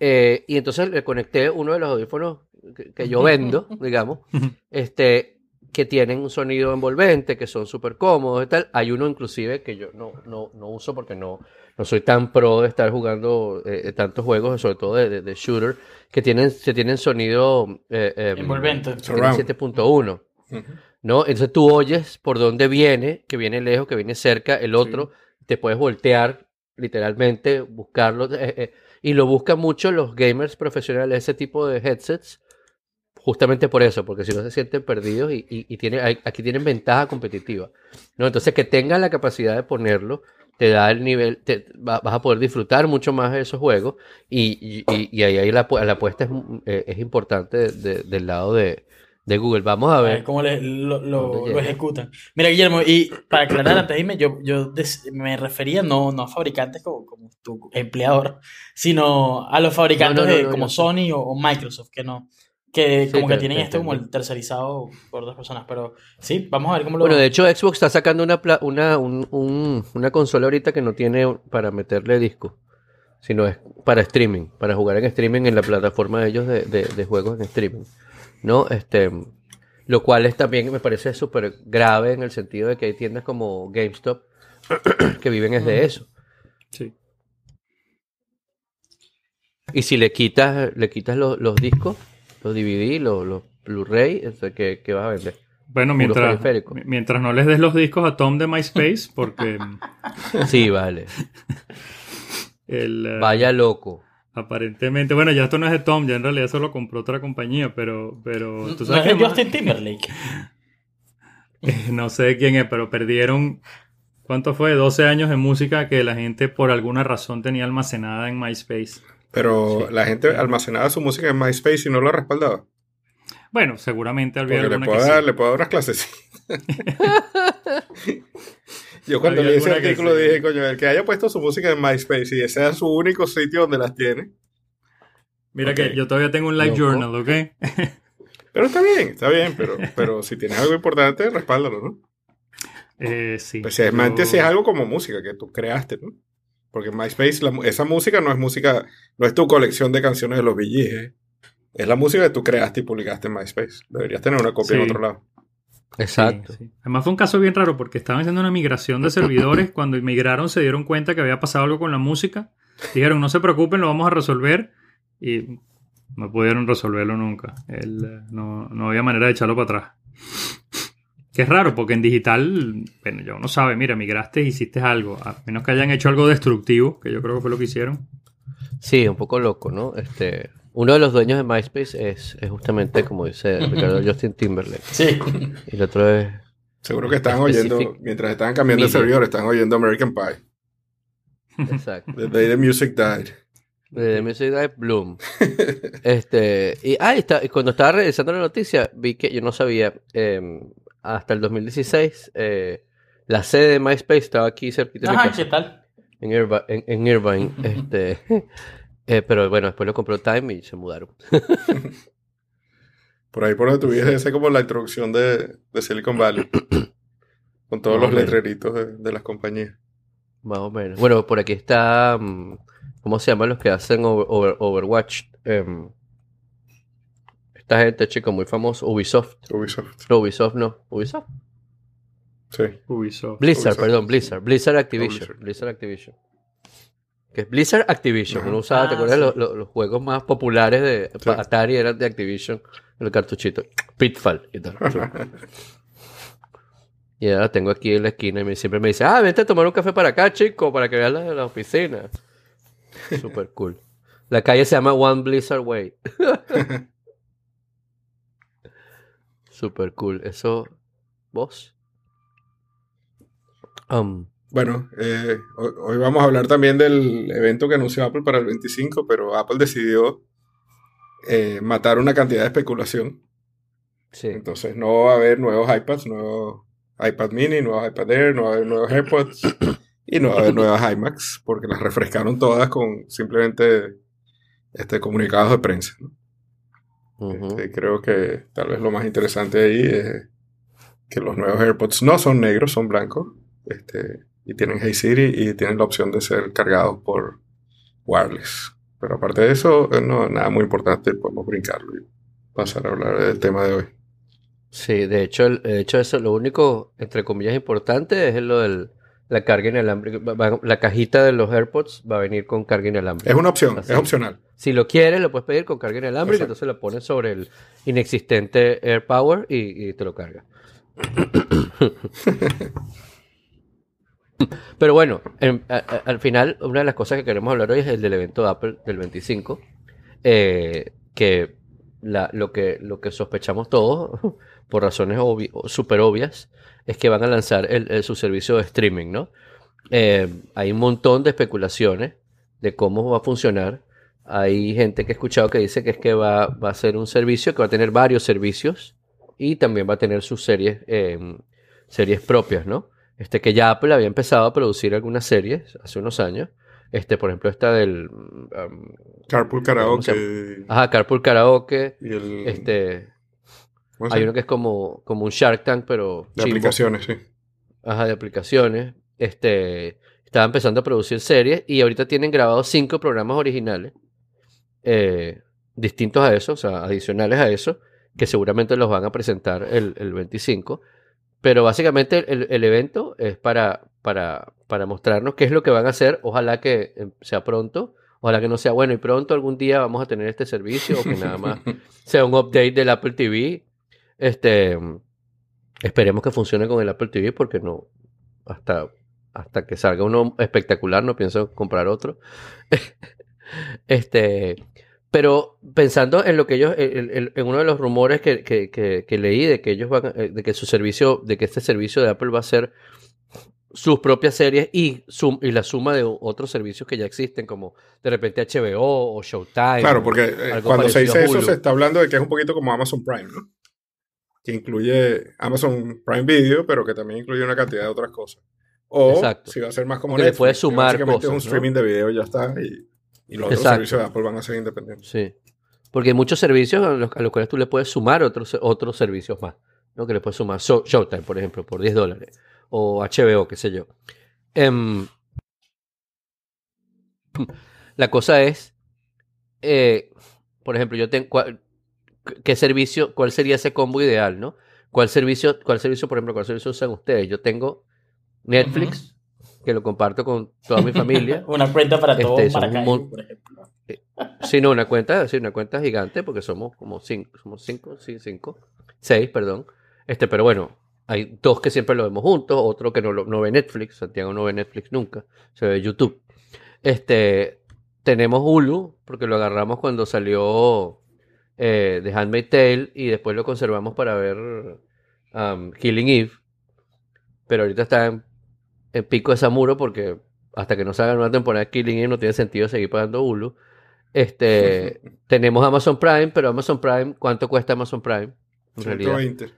Eh, y entonces le conecté uno de los audífonos que, que yo vendo, digamos, este, que tienen un sonido envolvente, que son súper cómodos y tal. Hay uno inclusive que yo no, no, no uso porque no, no soy tan pro de estar jugando eh, tantos juegos, sobre todo de, de- de shooter, que tienen, que tienen sonido eh, eh, Envolvente. tienen Surround. 7.1. Ujú. ¿no? Entonces tú oyes por dónde viene, que viene lejos, que viene cerca, el otro, te puedes voltear literalmente, buscarlo, eh, eh, y lo buscan mucho los gamers profesionales, ese tipo de headsets, justamente por eso, porque si no se sienten perdidos y, y- y tiene, hay- aquí tienen ventaja competitiva, ¿no? Entonces que tengan la capacidad de ponerlo, te da el nivel, te, va- vas a poder disfrutar mucho más de esos juegos, y, y- ahí, ahí la, la apuesta es, eh, es importante de- de- del lado de, de Google. Vamos a A ver. ver cómo le- lo, ejecutan. Mira, Guillermo, y para aclarar antes de irme, yo, yo me refería no, no a fabricantes como, como tu empleador, sino a los fabricantes No, no, no, de, como. Sony o, o Microsoft, que no, que Sí, como que tienen esto como el tercerizado por otras personas. Pero sí, vamos a ver cómo lo Bueno, de hecho, Xbox está sacando una, pla- una, un- un- una consola ahorita que no tiene para meterle disco, sino es para streaming, para jugar en streaming en la plataforma de ellos de, de- de juegos en streaming. ¿No? Este, lo cual es también me parece súper grave en el sentido de que hay tiendas como GameStop que viven es de eso. Sí. Y si le quitas, le quitas los, los discos, los DVD, los, los Blu-ray, este, ¿qué, qué vas a vender? Bueno, mientras, mientras no les des los discos a Tom de MySpace, porque Sí, vale. el, eh, Vaya loco. Aparentemente, bueno, ya esto no es de Tom, ya en realidad eso lo compró otra compañía, pero, pero tú No sabes es que de Justin Timberlake. no sé quién es, pero perdieron, ¿cuánto fue? 12 años de música que la gente por alguna razón tenía almacenada en MySpace. Pero Sí. la gente almacenaba su música en MySpace y no la respaldaba. Bueno, seguramente había Porque le puedo, que sí. le puedo dar unas clases. Yo cuando leí ese artículo sí. dije, coño, el que haya puesto su música en MySpace y ese sea su único sitio donde las tiene. Mira que yo todavía tengo un live journal, ¿ok? Pero está bien, está bien, pero, pero si tienes algo importante, respáldalo, ¿no? Eh, sí. Especialmente yo- si es algo como música que tú creaste, ¿no? Porque en MySpace, la esa música no es música, no es tu colección de canciones de los VGs, ¿eh? es la música que tú creaste y publicaste en MySpace. Deberías tener una copia en otro lado. Exacto. Sí, sí. Además fue un caso bien raro porque estaban haciendo una migración de servidores. Cuando inmigraron se dieron cuenta que había pasado algo con la música. Dijeron, no se preocupen, lo vamos a resolver. Y no pudieron resolverlo nunca. El, eh, no, no había manera de echarlo para atrás. Que es raro porque en digital, bueno, ya uno sabe, mira, migraste y hiciste algo. A menos que hayan hecho algo destructivo, que yo creo que fue lo que hicieron. Sí, un poco loco, ¿no? Este, uno de los dueños de MySpace es, es justamente, como dice Ricardo, Justin Timberlake. Sí. Y el otro es... Seguro que estaban oyendo, mientras estaban cambiando de servidor, estaban oyendo American Pie. Exacto. The Day the Music Died. De Music Dive Bloom. Este, y ah, está, y cuando estaba revisando la noticia, vi que yo no sabía, eh, hasta el 2016, eh, la sede de MySpace estaba aquí cerquita de mi Ajá, casa, ¿qué tal? en, Irvi- en, en Irvine. Este, eh, pero bueno, después lo compró Time y se mudaron. Por ahí por donde vives, esa es como la introducción de, de Silicon Valley. Con todos Más los letreritos de, de las compañías. Más o menos. Bueno, por aquí está. mm, ¿Cómo se llaman los que hacen over- over- Overwatch? Em, esta gente, chico, muy famoso. Ubisoft. Ubisoft. No, Ubisoft no. Ubisoft. Sí. Ubisoft. Blizzard, Ubisoft. perdón, Blizzard. Blizzard Activision. Blizzard. Blizzard Activision. Que es Blizzard Activision. Uno usaba, ¿te Ah, acuerdas? sí. Los, los- los juegos más populares de Sí. Atari eran de Activision. El cartuchito. Pitfall y tal. y ahora tengo aquí en la esquina y me, siempre me dice, ah, vente a tomar un café para acá, chico, para que veas la, la oficina. Super cool. La calle se llama One Blizzard Way. Super cool. Eso, vos. Um, Bueno, eh, hoy, vamos a hablar también del evento que anunció Apple para el 25, pero Apple decidió eh, matar una cantidad de especulación. sí. Entonces no va a haber nuevos iPads, nuevos iPad mini, nuevos iPad Air, no va a haber nuevos AirPods y no va a haber nuevas iMacs porque las refrescaron todas con simplemente este, comunicados de prensa. ¿no? Este, creo que tal vez lo más interesante ahí es que los nuevos AirPods no son negros, son blancos. Este, y tienen Hey Siri y tienen la opción de ser cargados por wireless. Pero aparte de eso, eh, no nada muy importante, podemos brincarlo y pasar a hablar del tema de hoy. Sí, de hecho, el- de hecho eso, lo único, entre comillas, importante es lo de la carga inalámbrica. Va- La cajita de los AirPods va a venir con carga inalámbrica. Es una opción, Así. es opcional. Si lo quieres, lo puedes pedir con carga inalámbrica, Exacto. entonces lo pones sobre el inexistente AirPower y, y te lo carga. Pero bueno, al final, una de las cosas que queremos hablar hoy es el del evento de Apple del 25, eh, que, lo que lo que sospechamos todos, por razones súper obvias, es que van a lanzar su servicio de streaming, ¿no? Eh, hay un montón de especulaciones de cómo va a funcionar. Hay gente que he escuchado que dice que es que va, va a ser un servicio que va a tener varios servicios y también va a tener sus series, eh, series propias, ¿no? Este que ya Apple había empezado a producir algunas series hace unos años. Este, por ejemplo, esta del um, Carpool ¿Cómo se Karaoke ajá, Carpool Karaoke. y el... Este, ¿cómo se hay uno que es como, como un Shark Tank, pero de chimbo. aplicaciones, sí. Ajá, de aplicaciones. Este, estaba empezando a producir series y ahorita tienen grabados cinco programas originales eh, distintos a eso, o sea, adicionales a eso, que seguramente los van a presentar el, el 25. Pero básicamente el, el evento es para, para, para mostrarnos qué es lo que van a hacer. Ojalá que eh, sea pronto, ojalá que no sea bueno y pronto algún día vamos a tener este servicio o que nada más sea un update del Apple TV. Este, esperemos que funcione con el Apple TV porque no, hasta, hasta que salga uno espectacular, no pienso comprar otro. este, pero pensando en lo que ellos, en, en- uno de los rumores que, que- que- que leí de que ellos van, eh, de que su servicio, de que este servicio de Apple va a ser sus propias series y, sum- y la suma de otros servicios que ya existen, como de repente HBO o Showtime. Claro, porque eh, cuando se dice eso se está hablando de que es un poquito como Amazon Prime, ¿no? Que incluye Amazon Prime Video, pero que también incluye una cantidad de otras cosas. O Exacto. si va a ser más como Que le Netflix, puedes que sumar básicamente es un streaming de video ya está. Y, y los otros servicios de Apple van a ser independientes. Sí. Porque hay muchos servicios a los, a los cuales tú le puedes sumar otros, otros servicios más. ¿no? Que le puedes sumar Show- Showtime, por ejemplo, por 10 dólares. O HBO, qué sé yo. Em, la cosa es, eh, por ejemplo, yo tengo, ¿qué servicio, cuál sería ese combo ideal, no? ¿Cuál servicio, cuál servicio, por ejemplo, cuál servicio usan ustedes? Yo tengo Netflix, que lo comparto con toda mi familia. Una cuenta para Este, todo somos un Maracaibo, por ejemplo. Sí, no, una cuenta, sí, una cuenta gigante, porque somos como cinco, somos cinco, sí, cinco, seis, perdón. Este, pero bueno, hay dos que siempre lo vemos juntos, otro que no, no ve Netflix, Santiago no ve Netflix nunca, se ve YouTube. Este, tenemos Hulu, porque lo agarramos cuando salió eh, The Handmaid's Tale y después lo conservamos para ver um, Killing Eve. Pero ahorita está en, en pico de Samuro porque hasta que no salga una temporada de Killing Eve no tiene sentido seguir pagando Hulu. Este, tenemos Amazon Prime, pero Amazon Prime, ¿cuánto cuesta Amazon Prime? En realidad. 120.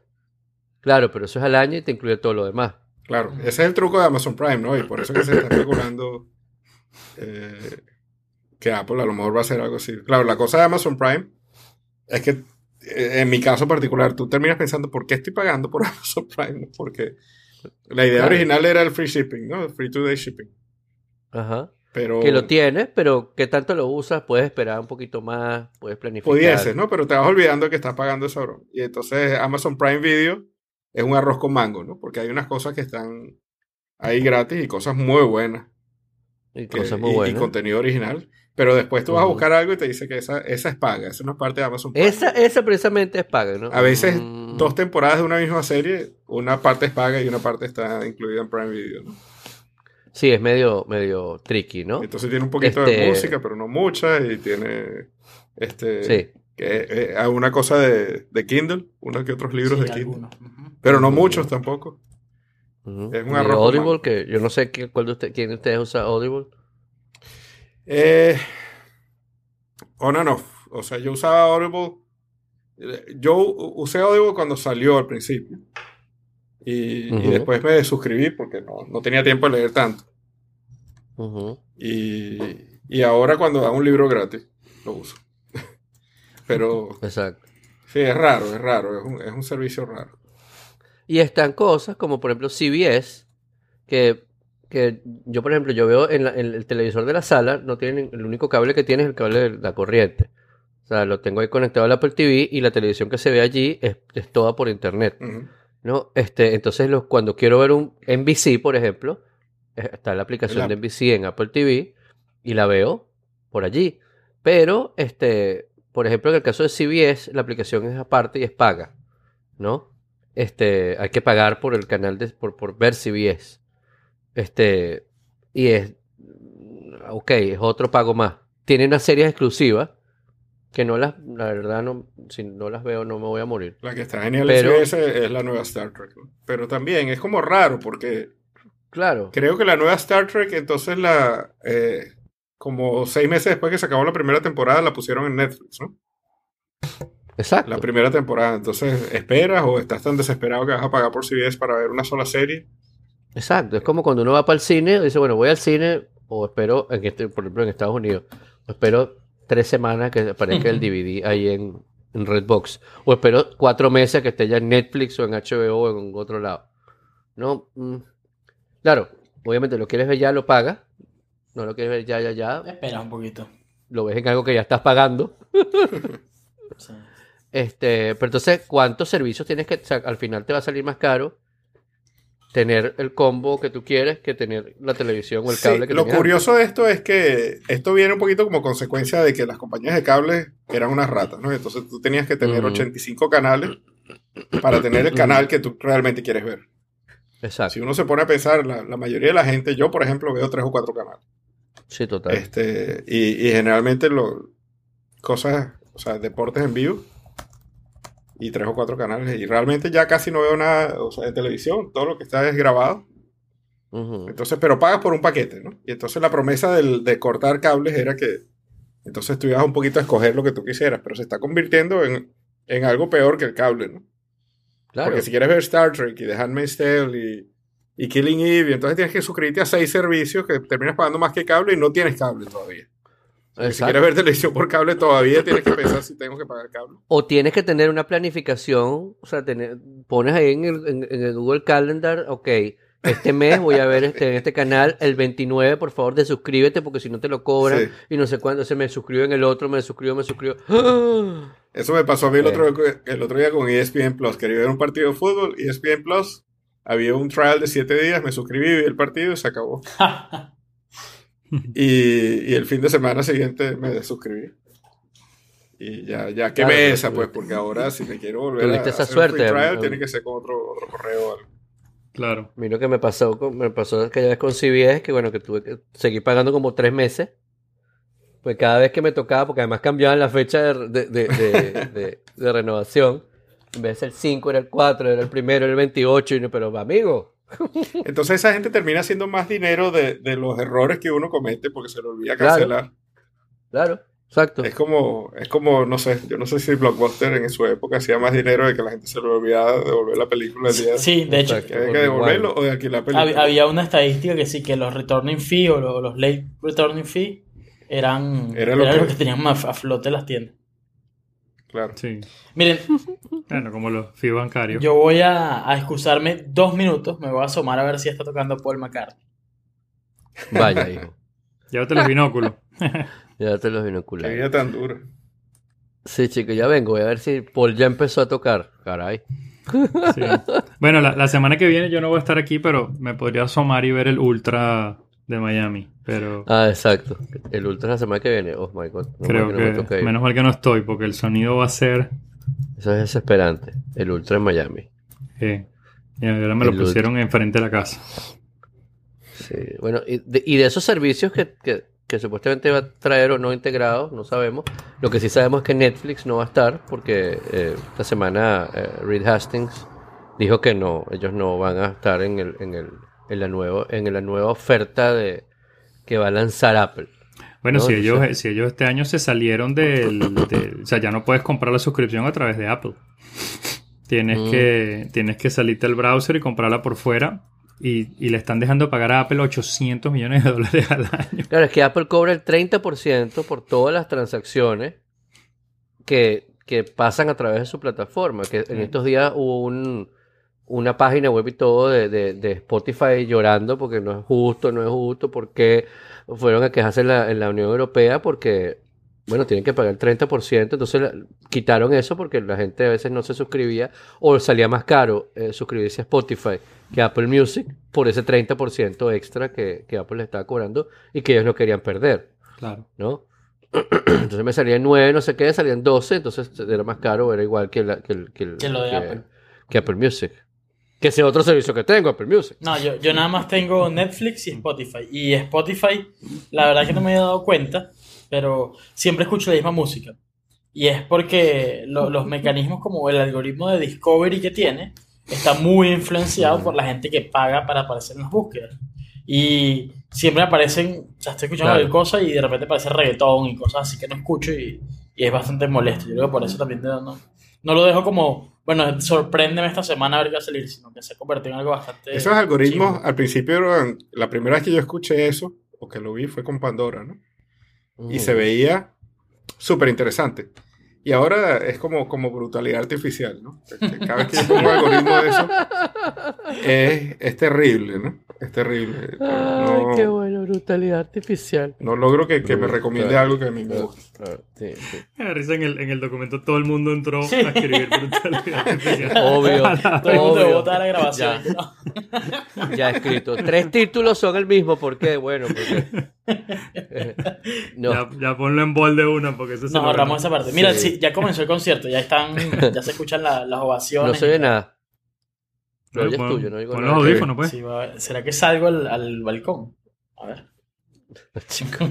Claro, pero eso es al año y te incluye todo lo demás. Claro, ese es el truco de Amazon Prime, ¿no? Y por eso que se está especulando eh, que Apple a lo mejor va a hacer algo así. Claro, la cosa de Amazon Prime es que eh, en mi caso particular, tú terminas pensando, ¿por qué estoy pagando por Amazon Prime? Porque la idea Claro. original era el free shipping, ¿no? El free two day shipping. Ajá. Pero Que lo tienes, pero ¿qué tanto lo usas? Puedes esperar un poquito más, puedes planificar. pudieses, ¿no? Pero te vas olvidando que estás pagando esa broma. Y entonces Amazon Prime Video es un arroz con mango, ¿no? Porque hay unas cosas que están ahí gratis y cosas muy buenas. Y que- cosas muy y- y, buenas. contenido original. Pero después tú vas a buscar algo y te dice que esa, esa es paga, esa no es parte de Amazon Prime. Esa, esa precisamente es paga, ¿no? A veces Mm, dos temporadas de una misma serie, una parte es paga y una parte está incluida en Prime Video. ¿no? Sí, es medio, medio tricky, ¿no? Entonces tiene un poquito de Este- música, pero no mucha, y tiene este Sí. que, eh, alguna cosa de, de Kindle, unos que otros libros Sí, de Kindle. Pero no muchos tampoco. Ujú. es un arroz Audible, que yo no sé qué, cuál de usted, quién de ustedes usa Audible. Eh, on and off. O sea, yo usaba Audible. Yo usé Audible cuando salió al principio. Y, después me suscribí porque no, no tenía tiempo de leer tanto. Y, y ahora cuando da un libro gratis, lo uso. Pero Exacto. sí, es raro, es raro, es un, es un servicio raro. Y están cosas como por ejemplo CBS, que, que yo por ejemplo yo veo en, la- en el televisor de la sala, no tiene, el único cable que tiene es el cable de la corriente. O sea, lo tengo ahí conectado al Apple TV y la televisión que se ve allí es, es toda por internet. ¿no? Este, entonces los, cuando quiero ver un NBC, por ejemplo, eh, está la aplicación de. NBC en Apple TV y la veo por allí. Pero, este, por ejemplo, en el caso de CBS, la aplicación es aparte y es paga, ¿no? Este, hay que pagar por el canal de, por, por ver CBS. Este, y es, ok, es otro pago más. Tiene unas series exclusivas que no las, la verdad, no, si no las veo no me voy a morir. La que está Pero- en CBS es la nueva Star Trek. ¿no? Pero también es como raro porque Claro. creo que la nueva Star Trek, entonces la. eh, como seis meses después que se acabó la primera temporada, la pusieron en Netflix, ¿no? Exacto. La primera temporada. Entonces, ¿esperas o estás tan desesperado que vas a pagar por CBS para ver una sola serie? Exacto, es como cuando uno va para el cine, dice, bueno, voy al cine o espero, en este, por ejemplo, en Estados Unidos, o espero tres semanas que aparezca el DVD ahí en, en Redbox, o espero cuatro meses que esté ya en Netflix o en HBO o en otro lado. No, mm, claro, obviamente lo quieres ver ya, lo pagas, no lo quieres ver ya, ya, ya, Espera un poquito. lo ves en algo que ya estás pagando. Sí. Este, pero entonces, ¿cuántos servicios tienes que, o sea, al final te va a salir más caro tener el combo que tú quieres que tener la televisión o el Sí, cable que lo curioso de esto es que esto viene un poquito como consecuencia de que las compañías de cables eran unas ratas, ¿no? Entonces tú tenías que tener Ujú. 85 canales para tener el canal que tú realmente quieres ver. Exacto. Si uno se pone a pensar, la, la mayoría de la gente, yo por ejemplo veo tres o cuatro canales. Sí, total. Este, y, y generalmente lo, cosas, o sea, deportes en vivo y tres o cuatro canales. Y realmente ya casi no veo nada, o sea, de televisión, todo lo que está es grabado. Entonces, pero pagas por un paquete, ¿no? Y entonces la promesa del- de cortar cables era que entonces tú ibas un poquito a escoger lo que tú quisieras, pero se está convirtiendo en, en algo peor que el cable, ¿no? Claro. Porque si quieres ver Star Trek y The Handmaid's Tale y, y Killing Eve, entonces tienes que suscribirte a seis servicios que terminas pagando más que cable y no tienes cable todavía. Si quieres ver televisión por cable, todavía tienes que pensar si tengo que pagar cable. O tienes que tener una planificación, o sea, tener, pones ahí en el, en- en el Google Calendar, ok, este mes voy a ver este, en este canal el 29, por favor, de suscríbete, porque si no te lo cobran Sí. y no sé cuándo, se me suscribo en el otro, me suscribo, me suscribo. ¡Ah! Eso me pasó a mí el otro, el otro día con ESPN Plus. Quería ver un partido de fútbol, ESPN Plus. Había un trial de siete días, me suscribí, vi el partido y se acabó. Y, y el fin de semana siguiente me desuscribí. Y ya, ya quemé Claro, esa, pero- pues, porque ahora si me quiero volver a esa hacer un free suerte, trial, tiene que ser con otro, otro correo o algo. Claro. A mí lo que me pasó, me pasó aquella vez con CBS, que bueno, que tuve que seguir pagando como tres meses. Pues cada vez que me tocaba, porque además cambiaban la fecha de, de- de- de- de- de renovación. En vez de ser el 5, era el 4, era el primero, era el 28. Y no, pero amigo, Entonces esa gente termina haciendo más dinero de, de los errores que uno comete porque se le olvida cancelar. claro, exacto. Es como, es como, no sé, yo no sé si Blockbuster en su época hacía más dinero de que la gente se le olvidaba devolver la película el día Sí, de hecho, que había que devolverlo o de alquilar película. había una estadística que sí, que los returning fee o lo- los late returning fee eran, Era eran lo los que- que tenían más a flote las tiendas. Claro. Sí. Miren, Bueno, como los fee bancarios. yo voy a, a excusarme dos minutos, me voy a asomar a ver si está tocando Paul McCartney. Vaya, hijo. Llévate los binóculos. Ya te los Qué binoculares. vida tan dura. Sí, chico, ya vengo. Voy a ver si Paul ya empezó a tocar. Caray. Sí. Bueno, la, la semana que viene yo no voy a estar aquí, pero me podría asomar y ver el Ultra de Miami. Pero Ah, exacto. El ultra la semana que viene. Oh my god. No, creo que menos mal que no estoy, porque el sonido va a ser. Eso es desesperante. El ultra en Miami. eh, y ahora me lo Ultra. pusieron enfrente de la casa. Sí, bueno, y de, y de esos servicios que, que- que supuestamente va a traer o no integrados, no sabemos. Lo que sí sabemos es que Netflix no va a estar porque eh, esta semana eh, Reed Hastings dijo que no, ellos no van a estar en, el, en, el, en, la, nuevo, en la nueva oferta de que va a lanzar Apple. Bueno, No, si, ellos, si ellos este año se salieron del, del- O sea, ya no puedes comprar la suscripción a través de Apple. Tienes, Mm. que, tienes que salirte del browser y comprarla por fuera. Y, y le están dejando pagar a Apple 800 millones de dólares al año. Claro, es que Apple cobra el 30% por todas las transacciones que, que pasan a través de su plataforma. Que en estos días hubo un, una página web y todo de, de- de Spotify llorando porque no es justo, no es justo, porque fueron a quejarse en la, en la Unión Europea porque, bueno, tienen que pagar el 30%, entonces la- quitaron eso porque la gente a veces no se suscribía o salía más caro eh, suscribirse a Spotify que Apple Music por ese 30% extra que, que Apple le estaba cobrando y que ellos no querían perder, Claro. ¿no? Entonces me salían 9, no sé qué, salían 12, entonces era más caro, era igual que, la- que, el- que el- Que lo de que- Apple. que Apple Music. Que ese otro servicio que tengo, Apple Music. No, yo, yo nada más tengo Netflix y Spotify. Y Spotify, la verdad que no me he dado cuenta, pero siempre escucho la misma música. Y es porque lo- los mecanismos como el algoritmo de Discovery que tiene está muy influenciado por la gente que paga para aparecer en las búsquedas. Y siempre aparecen, o sea, estoy escuchando Claro. cosa y de repente aparece reggaetón y cosas así que no escucho y, y es bastante molesto. Yo creo que por eso también no, no, no lo dejo como, bueno, sorpréndeme esta semana a ver qué va a salir, sino que se ha convertido en algo bastante... Esos algoritmos, al principio, eran- la primera vez que yo escuché eso, o que lo vi, fue con Pandora, ¿no? Y se veía súper interesante. Y ahora es como, como brutalidad artificial, ¿no? Cada vez que yo pongo un algoritmo de eso, es, es terrible, ¿no? Es terrible. Ay, No, qué bueno, brutalidad artificial. no logro que, que me recomiende algo que a mí me gusta. Claro, sí, sí. Me da risa en el, en el documento todo el mundo entró Sí. a escribir brutalidad. Obvio. Todo el mundo obvio. vota la grabación. Ya. ¿no? Ya escrito. Tres títulos son el mismo. ¿Por qué? Bueno, porque. no. Ya, ya ponlo en bol de una porque eso se lo ahorramos esa parte. Mira, Sí. sí, ya comenzó el concierto, ya están, ya se escuchan la- las ovaciones. No se ve nada. Lo oyes tuyo, no nada. los audífonos, pues. Sí, va a ver. ¿Será que salgo al, al balcón? A ver. Chico.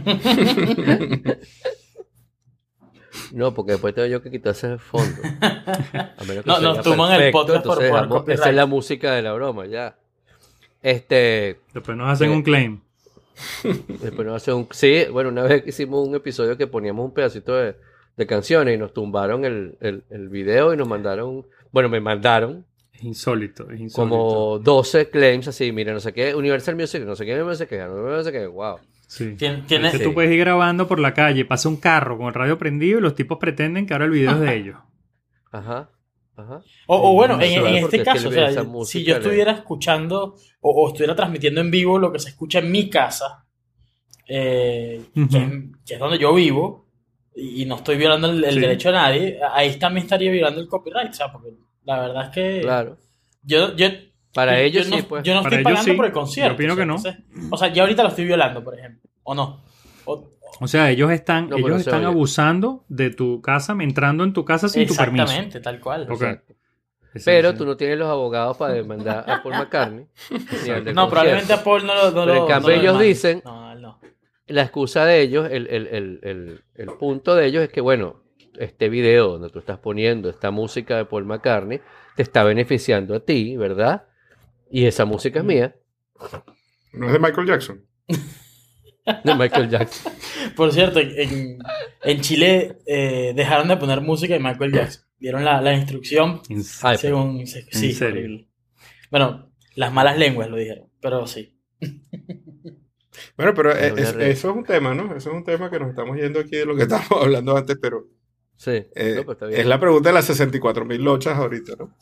No, porque después tengo yo que quitar ese fondo. A menos que No, nos toman el podcast por- copyright. Esa es la música de la broma, ya. Este. Después nos hacen Eh. un claim. Después nos hace un... Sí, bueno, una vez hicimos un episodio que poníamos un pedacito de, de canciones y nos tumbaron el, el, el video y nos mandaron, bueno, me mandaron Es insólito, es insólito. como 12 claims así, mira, no sé qué, Universal Music, no sé qué, no sé qué, no sé qué, wow. Sí. Tien- tiene- Es que Sí. tú puedes ir grabando por la calle, pasa un carro con el radio prendido y los tipos pretenden que ahora el video es de ellos. Ajá. Ajá. O, o bueno, No en, este es que caso, o sea, si yo le- estuviera escuchando o, o estuviera transmitiendo en vivo lo que se escucha en mi casa, eh, que, es, que es donde yo vivo, y, y no estoy violando el, el Sí. derecho a nadie, ahí también estaría violando el copyright, o sea, porque la verdad es que Claro. yo, yo, Para yo- ellos yo no, sí, pues. yo no Para estoy pagando sí. por el concierto. Yo opino o sea, que no. entonces- o sea, ya ahorita lo estoy violando, por ejemplo, o no. O- O sea, ellos están, No, ellos están abusando de tu casa, entrando en tu casa sin tu permiso. exactamente, tal cual. Exacto. Pero sí. tú no tienes los abogados para demandar a Paul McCartney. ni al del No, probablemente a. Paul no lo. No Pero lo- en cambio no lo ellos dicen- No, él no. La excusa de ellos, el, el- el- el- el punto de ellos es que, bueno, este video donde tú estás poniendo esta música de Paul McCartney te está beneficiando a ti, ¿verdad? Y esa música es mía, No es de Michael Jackson. de Michael Jackson. Por cierto, en, en- en Chile eh, dejaron de poner música de Michael Jackson. Dieron la, la instrucción En- Ay, según. se- sí, serio? horrible. Bueno, las malas lenguas lo dijeron, pero sí. Bueno, pero Es es- eso es un tema, ¿no? Eso es un tema que nos estamos yendo aquí de lo que estábamos hablando antes, pero Sí, eh, no, pues está bien. es la pregunta de las 64 mil lochas ahorita, ¿no?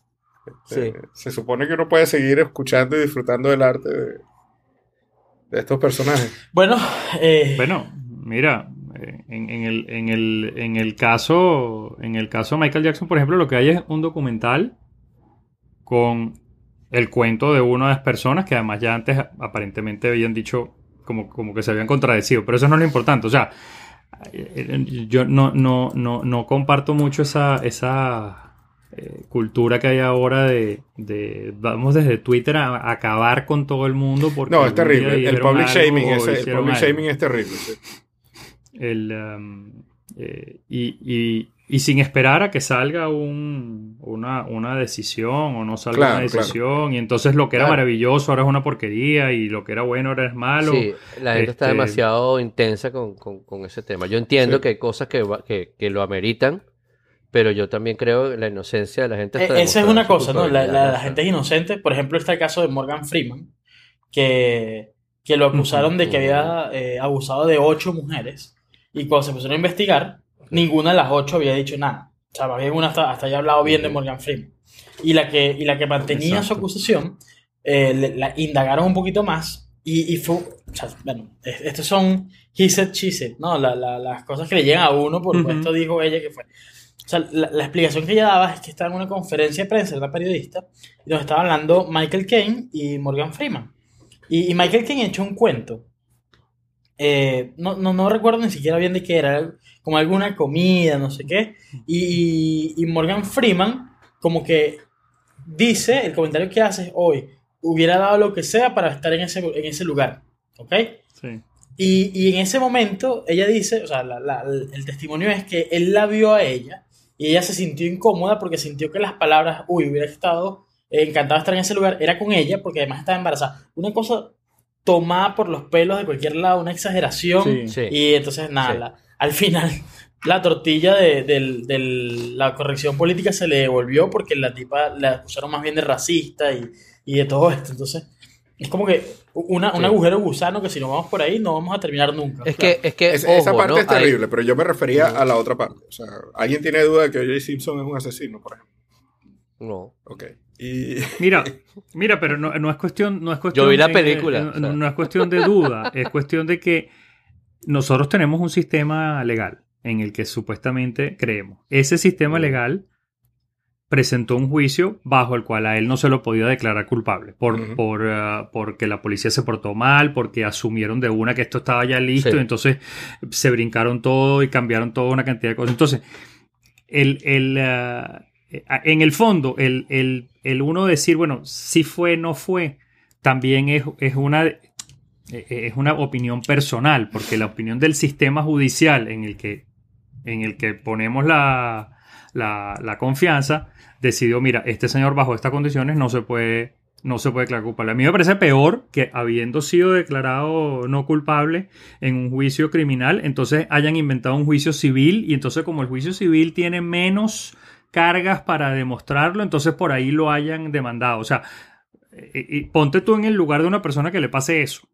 Sí. Eh, se supone que uno puede seguir escuchando y disfrutando del arte de, de estos personajes. Bueno, eh, Bueno, mira, eh, en, en el, en, el, en el caso en el caso de Michael Jackson, por ejemplo, lo que hay es un documental con el cuento de una de las personas que además ya antes aparentemente habían dicho como, como que se habían contradecido, pero eso no es lo importante. O sea, eh, yo no, no, no, no comparto mucho esa, esa eh, cultura que hay ahora de, de vamos desde Twitter a, a acabar con todo el mundo porque No, es terrible. El, public shaming, o ese- el public algo. shaming es terrible. sí. El, um, eh, y, y- y sin esperar a que salga un- una, una decisión o no salga Claro, una decisión. Y entonces lo que era Claro. maravilloso ahora es una porquería y lo que era bueno ahora es malo. Sí, la gente está este- demasiado intensa con, con- con ese tema. Yo entiendo Sí. que hay cosas que, va- que, que lo ameritan, pero yo también creo en la inocencia de la gente. Eh, Esa es una cosa, ¿no? La, la- gente es inocente. Por ejemplo, está el caso de Morgan Freeman, que, que lo acusaron de que había eh, abusado de ocho mujeres. Y cuando se pusieron a investigar, ninguna de las ocho había dicho nada. O sea, más bien una hasta, hasta había hablado bien de. Morgan Freeman. Y la que, y la que mantenía su acusación, eh, le- la indagaron un poquito más. Y, y fue, o sea, bueno, es- estos son he said, she said, ¿no? La- la- las cosas que le llegan a uno por Ujú. esto dijo ella que fue. O sea, la, la explicación que ella daba es que estaba en una conferencia de prensa, era periodista, y nos estaba hablando Michael Caine y Morgan Freeman. Y, y Michael Caine echó un cuento. Eh, no, no, no recuerdo ni siquiera bien de qué era, como alguna comida, no sé qué. Y, y Morgan Freeman, como que dice, el comentario que hace hoy, hubiera dado lo que sea para estar en ese, en ese lugar. ¿Ok? Sí. Y, y en ese momento ella dice, o sea, la- la- el testimonio es que él la vio a ella y ella se sintió incómoda porque sintió que las palabras, uy, hubiera estado eh, encantada de estar en ese lugar, era con ella porque además estaba embarazada. Una cosa tomada por los pelos de cualquier lado, una exageración. Sí. Sí. Y entonces, nada, Sí. la- al final la tortilla de, del- del- la corrección política se le devolvió porque la tipa la acusaron más bien de racista y, y de todo esto. Entonces, es como que una, un agujero gusano que si no vamos por ahí no vamos a terminar nunca. Es Claro. que, es que Es- esa parte ¿no? es Hay- terrible, pero yo me refería a la otra parte. O sea, ¿alguien tiene duda de que O.J. Simpson es un asesino, por ejemplo? No. Ok. Y Mira, mira, pero no, no es cuestión, no es cuestión. vi la de- película, no, o sea. no es cuestión de duda, es cuestión de que nosotros tenemos un sistema legal en el que supuestamente creemos. Ese sistema Mm. legal presentó un juicio bajo el cual a él no se lo podía declarar culpable por, por, ah, porque la policía se portó mal, porque asumieron de una que esto estaba ya listo, Sí. y entonces se brincaron todo y cambiaron toda una cantidad de cosas. Entonces, el, el, eh, en el fondo, el, el, el uno decir, bueno, si fue, no fue, también es, es una eh, es una opinión personal, porque la opinión del sistema judicial en el que, en el que ponemos la, la, la confianza decidió, mira, este señor bajo estas condiciones no se puede, no se puede declarar culpable. A mí me parece peor que habiendo sido declarado no culpable en un juicio criminal, entonces hayan inventado un juicio civil y entonces como el juicio civil tiene menos cargas para demostrarlo, entonces por ahí lo hayan demandado. O sea, eh, y ponte tú en el lugar de una persona que le pase eso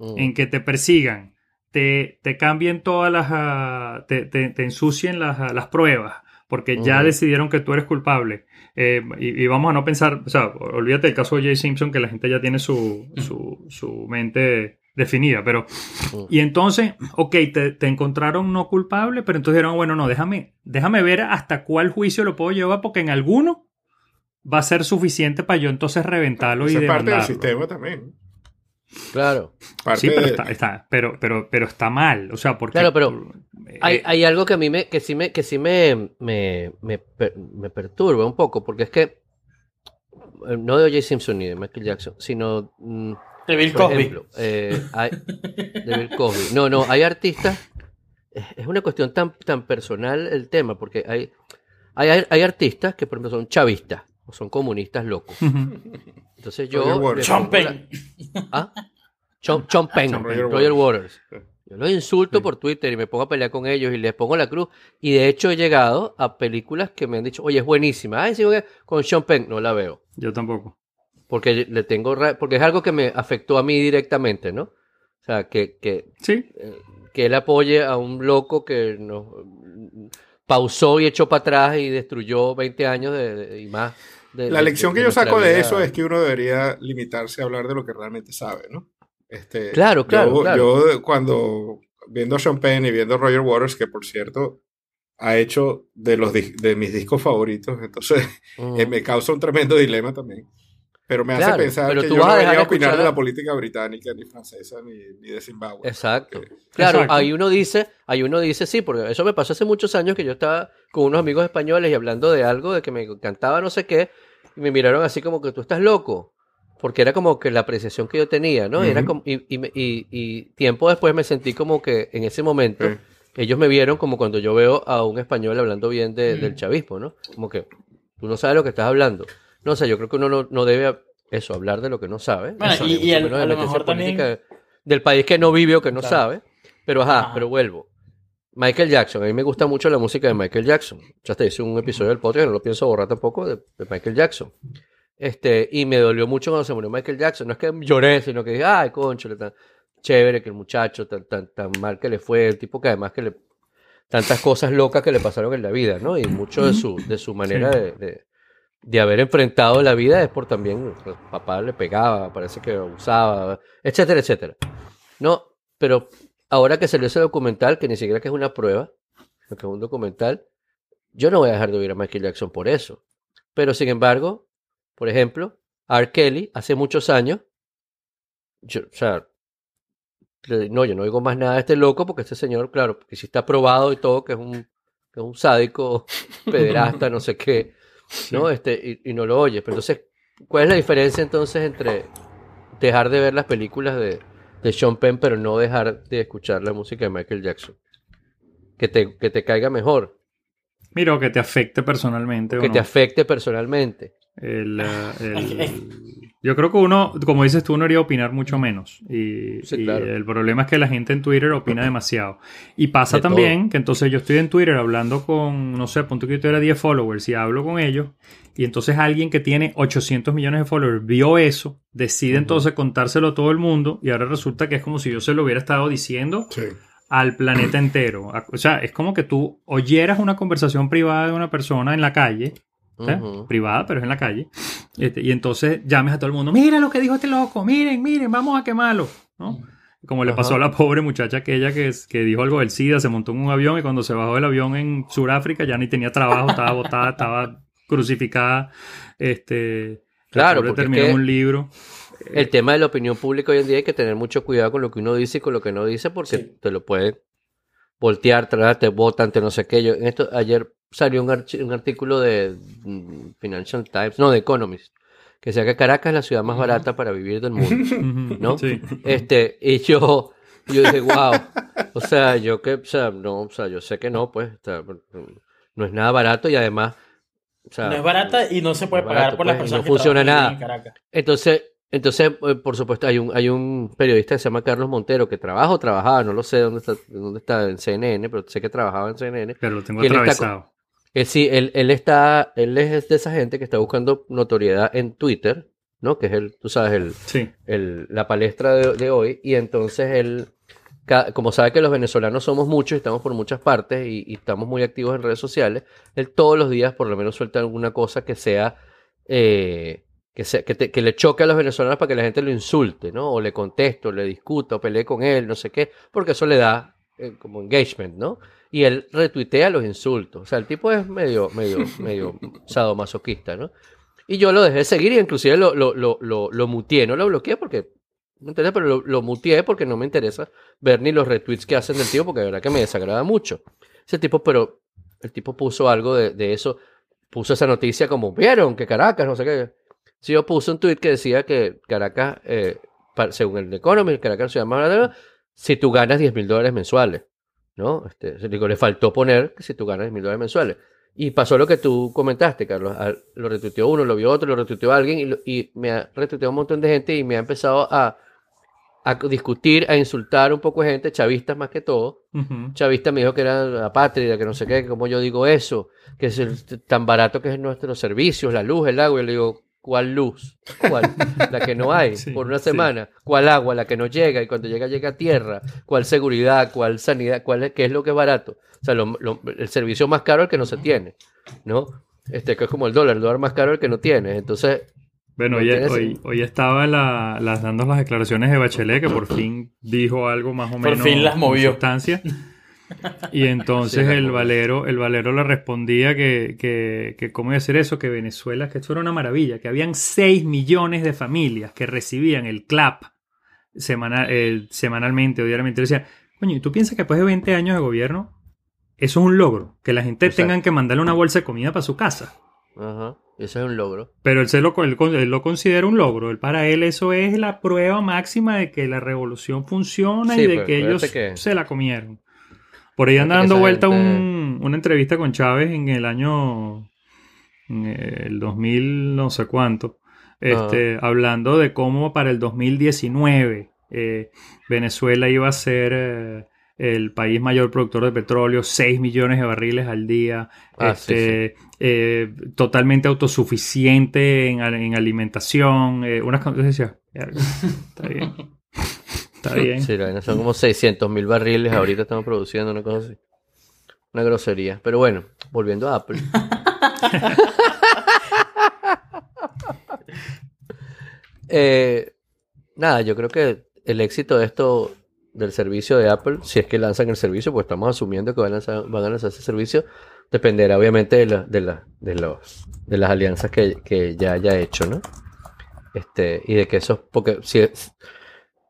Mm. en que te persigan, te, te cambien todas las, ah, te, te- te ensucien las, ah, las pruebas porque ya decidieron que tú eres culpable. Eh, y, y vamos a no pensar, o sea, olvídate del caso de Jay Simpson, que la gente ya tiene su, su, su mente definida, pero... Y entonces, ok, te, te encontraron no culpable, pero entonces dijeron, bueno, no, déjame, déjame ver hasta cuál juicio lo puedo llevar, porque en alguno va a ser suficiente para yo entonces reventarlo y Esa es parte del sistema también. Claro. Parte Sí, pero de- está, está- pero, pero, pero está mal. O sea, porque. Claro, pero eh, Hay, hay algo que a mí me, que sí me, que sí me, me, me, per- me perturba un poco, porque es que eh, no de O.J. Simpson ni de Michael Jackson, sino mm, De Bill por Cosby. ejemplo, eh, hay- de Bill Cosby. No, no, hay artistas. Es una cuestión tan, tan personal el tema, porque hay, hay, hay artistas que, por ejemplo, son chavistas o son comunistas locos. Entonces yo. Roger Waters. Chompen. ¿Ah? Chom, Roger, Roger Waters. Yo los insulto Sí. por Twitter y me pongo a pelear con ellos y les pongo la cruz. Y de hecho he llegado a películas que me han dicho, oye, es buenísima. Ay, sí, con Sean Penn. No la veo. Yo tampoco. Porque le tengo ra- porque es algo que me afectó a mí directamente, ¿no? O sea, que, que, Sí. eh, que él apoye a un loco que nos pausó y echó para atrás y destruyó 20 años de, de- y más. de- La lección que yo saco de eso es que uno debería limitarse a hablar de lo que realmente sabe, ¿no? Este, Claro, claro, yo, claro. yo cuando viendo a Sean Penn y viendo a Roger Waters, que por cierto ha hecho de los de mis discos favoritos, entonces Mm. eh, me causa un tremendo dilema también. Pero me hace Claro, pensar que tú yo vas no a debería de opinar de a- la política británica, ni francesa, ni, ni de Zimbabue. Exacto. Porque- Claro, Exacto. ahí uno dice, ahí uno dice sí, porque eso me pasó hace muchos años que yo estaba con unos amigos españoles y hablando de algo de que me encantaba no sé qué, y me miraron así como que tú estás loco, porque era como que la apreciación que yo tenía, ¿no? Y era como, y, y, me- y- y tiempo después me sentí como que en ese momento Sí. ellos me vieron como cuando yo veo a un español hablando bien de- Mm. del chavismo, ¿no? Como que tú no sabes lo que estás hablando. No sé, yo creo que uno no, no debe eso, hablar de lo que no sabe. Bueno, Eso, y- de a lo mejor también- del país que no vive o que no Claro. sabe. Pero ajá, Ajá. pero vuelvo. Michael Jackson, a mí me gusta mucho la música de Michael Jackson. Ya te hice un episodio del podcast, no lo pienso borrar tampoco, de, de Michael Jackson. Este, y me dolió mucho cuando se murió Michael Jackson. No es que lloré, sino que dije, ay, concho, tan chévere que el muchacho, tan, tan, tan mal que le fue, el tipo que además que le. tantas cosas locas que le pasaron en la vida, ¿no? Y mucho de su, de su manera Sí. de, de, de haber enfrentado la vida es por también, el papá le pegaba, parece que abusaba, etcétera, etcétera. No, pero ahora que salió ese documental, que ni siquiera que es una prueba, que es un documental, yo no voy a dejar de oír a Michael Jackson por eso. Pero sin embargo, por ejemplo, R. Kelly, hace muchos años, yo, o sea, no, yo no oigo más nada de este loco porque este señor, claro, que sí está probado y todo, que es un, que es un sádico, pederasta, no sé qué, ¿no? Este, y, y no lo oyes. Pero entonces, ¿cuál es la diferencia entonces entre dejar de ver las películas de, de Sean Penn, pero no dejar de escuchar la música de Michael Jackson? Que te, que te caiga mejor, Mira, o que te afecte personalmente. o que no. te afecte personalmente. El, eh, el- yo creo que uno, como dices tú, uno debería opinar mucho menos. Y, Sí, y claro. el problema es que la gente en Twitter opina demasiado. Y pasa De también que entonces yo estoy en Twitter hablando con, no sé, punto que yo tuviera 10 followers y hablo con ellos. Y entonces alguien que tiene 800 millones de followers vio eso, decide entonces contárselo a todo el mundo. Y ahora resulta que es como si yo se lo hubiera estado diciendo Sí. al planeta entero. O sea, es como que tú oyeras una conversación privada de una persona en la calle, privada, pero es en la calle, este, y entonces llames a todo el mundo, mira lo que dijo este loco, miren, miren, vamos a quemarlo, ¿no? Como le pasó a la pobre muchacha aquella que, es- que dijo algo del SIDA, se montó en un avión y cuando se bajó del avión en Sudáfrica ya ni tenía trabajo, estaba botada, estaba crucificada, este... la Claro, pobre porque es terminó que- en un libro. El tema de la opinión pública hoy en día hay que tener mucho cuidado con lo que uno dice y con lo que no dice porque Sí. te lo pueden voltear, tratar, te votan, te no sé qué. Yo, en esto, ayer salió un, un artículo de mm, Financial Times, no, de Economist, que decía que Caracas es la ciudad más barata para vivir del mundo. ¿no? Sí. Este, y yo, yo dije, wow. O sea, yo que, o sea, no, o sea, yo sé que no, pues, o sea, no es nada barato y además, o sea, No es barata y no se puede no pagar barato, por las pues, personas no funciona que trabajan nada. en Caracas. Entonces, entonces, eh, por supuesto, hay un, hay un periodista que se llama Carlos Montero que trabaja o trabajaba, no lo sé dónde está, dónde está en CNN, pero sé que trabajaba en CNN. Pero lo tengo ¿Quién está Él sí, él, él está, él es de esa gente que está buscando notoriedad en Twitter, ¿no? Que es el, tú sabes, el, Sí. el- la palestra de, de hoy. Y entonces él como sabe que los venezolanos somos muchos estamos por muchas partes y, y estamos muy activos en redes sociales, él todos los días por lo menos suelta alguna cosa que sea, eh, que, sea que, te- que le choque a los venezolanos para que la gente lo insulte, ¿no? O le conteste, o le discuta, o pelee con él, no sé qué, porque eso le da eh, como engagement, ¿no? Y él retuitea los insultos. O sea, el tipo es medio, medio, medio sadomasoquista, ¿no? Y yo lo dejé de seguir y inclusive lo, lo, lo, lo, lo muteé, no lo bloqueé porque no interesa, pero lo, lo muteé porque no me interesa ver ni los retweets que hacen del tipo porque de verdad que me desagrada mucho. Ese tipo, pero el tipo puso algo de, de eso, puso esa noticia como, vieron que Caracas, no sé qué. Si yo puse un tweet que decía que Caracas, eh, según el Economist, Caracas es la ciudad más grande, si tú ganas 10 mil dólares mensuales, ¿no? Este, digo, le faltó poner que si tú ganas 10 mil dólares mensuales. Y pasó lo que tú comentaste, Carlos. Al- Lo retuiteó uno, lo vio otro, lo retuiteó alguien y, lo- y me ha retuiteado un montón de gente y me ha empezado a, a discutir, a insultar un poco de gente, chavistas más que todo. Ujú. Chavista me dijo que era apátrida, que no sé qué, que como yo digo eso, que es el- tan barato que es nuestros servicios, la luz, el agua. Y le digo, ¿cuál luz? ¿Cuál? La que no hay Sí, por una sí. semana. ¿Cuál agua? La que no llega y cuando llega llega a tierra. ¿Cuál seguridad? ¿Cuál sanidad? ¿Cuál es, ¿Qué es lo que es barato? O sea, lo- lo- el servicio más caro es el que no se tiene, ¿no? Este, que es como el dólar, el dólar más caro es el que no tiene. Entonces, Bueno, No hoy, hoy, hoy estaba la- las, dando las declaraciones de Bachelet, que por fin dijo algo más o Por menos fin las movió. sustancia. Y entonces Sí, el. Valero, el Valero le respondía que, que, que cómo iba a decir eso, que Venezuela, que esto era una maravilla, que habían 6 millones de familias que recibían el CLAP semanal, eh, semanalmente o diariamente. Y decía, coño, ¿y tú piensas que después de 20 años de gobierno, eso es un logro? Que la gente Exacto. tenga que mandarle una bolsa de comida para su casa. ajá, eso es un logro. Pero él, se lo, él, él lo considera un logro. Él, para él eso es la prueba máxima de que la revolución funciona Sí, y de pero que ellos que- se la comieron. Por ahí anda dando vuelta gente- un- una entrevista con Chávez en el año en el 2000 no sé cuánto, este, hablando de cómo para el 2019 eh, Venezuela iba a ser eh, el país mayor productor de petróleo, 6 millones de barriles al día, Ah, sí, este, eh, totalmente autosuficiente en, en alimentación, eh, unas cosas decía, "Verga, está bien, está bien. Sí, son como 600 mil barriles ahorita estamos produciendo una cosa así. Una grosería. Pero bueno, volviendo a Apple. Eh, nada, yo creo que el éxito de esto del servicio de Apple, si es que lanzan el servicio, pues estamos asumiendo que van a lanzar, van a lanzar ese servicio, dependerá obviamente de, la- de, la- de, los, de las alianzas que, que ya haya hecho, ¿no? Este, y de que esos, porque si,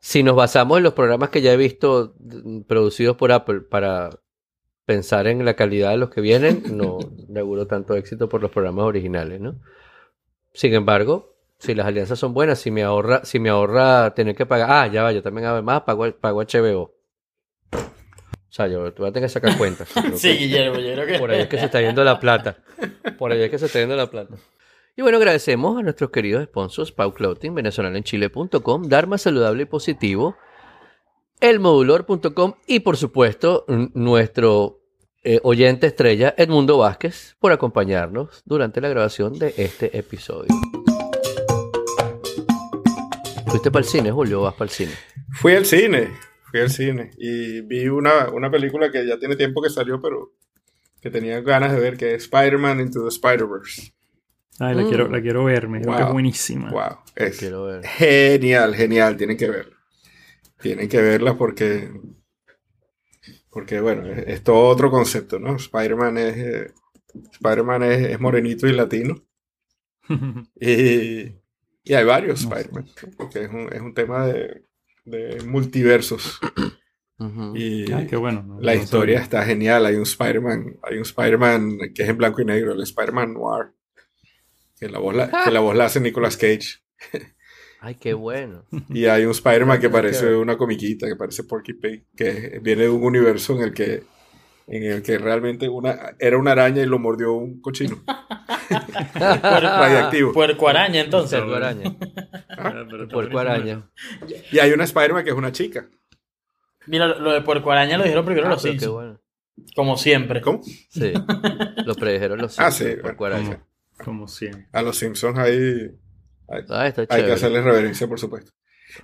si nos basamos en los programas que ya he visto mm, producidos por Apple para pensar en la calidad de los que vienen, no auguro tanto éxito por los programas originales, ¿no? Sin embargo, si las alianzas son buenas, si me ahorra, si me ahorra tener que pagar, ah, ya va, yo también además pago, pago HBO. O sea, yo voy a tener que sacar cuentas. Sí, Guillermo, yo creo que. por ahí es que se está yendo la plata. Por ahí es que se está yendo la plata. Y bueno, agradecemos a nuestros queridos sponsors, Pau Clothing, venezolalenchile.com, Dharma Saludable y Positivo, elmodulor.com y por supuesto nuestro eh, oyente estrella Edmundo Vázquez por acompañarnos durante la grabación de este episodio. ¿Fuiste para el cine, Julio, vas para el cine? Fui al cine, fui al cine y vi una, una película que ya tiene tiempo que salió, pero que tenía ganas de ver, que es Spider-Man Into the Spider-Verse. Ay, la, Mm. quiero, la quiero ver, me dijo que es Wow. buenísima. Wow, es Quiero ver. genial, genial, tienen que verla. Tienen que verla porque, porque bueno, es, es todo otro concepto, ¿no? Spider-Man es, eh, Spider-Man es, es morenito y latino. Y, y hay varios No. Spider-Man, ¿no? porque es un, es un tema de, de multiversos. Y Ay, qué bueno. no- la no historia sabía. está genial. Hay un Spider-Man, hay un Spider-Man que es en blanco y negro, el Spider-Man Noir. Que la voz la, que la, voz la hace Nicolas Cage. Ay, qué bueno. Y hay un Spider-Man que parece una comiquita, que parece Porky Pig, que viene de un universo en el que en el que realmente una era una araña y lo mordió un cochino radiactivo. Puerco araña, entonces. Puerco araña. Ah, Puerco araña. Y hay una Spider-Man que es una chica. Mira, lo de puerco araña lo dijeron primero Ah, los Simpsons. bueno. Como siempre. ¿Cómo? Sí, lo predijeron los Ah, Simpsons, sí, por bueno, Cuaraña. Como siempre. A los Simpsons hay, hay, Ah, está hay chévere. que hacerles reverencia, por supuesto.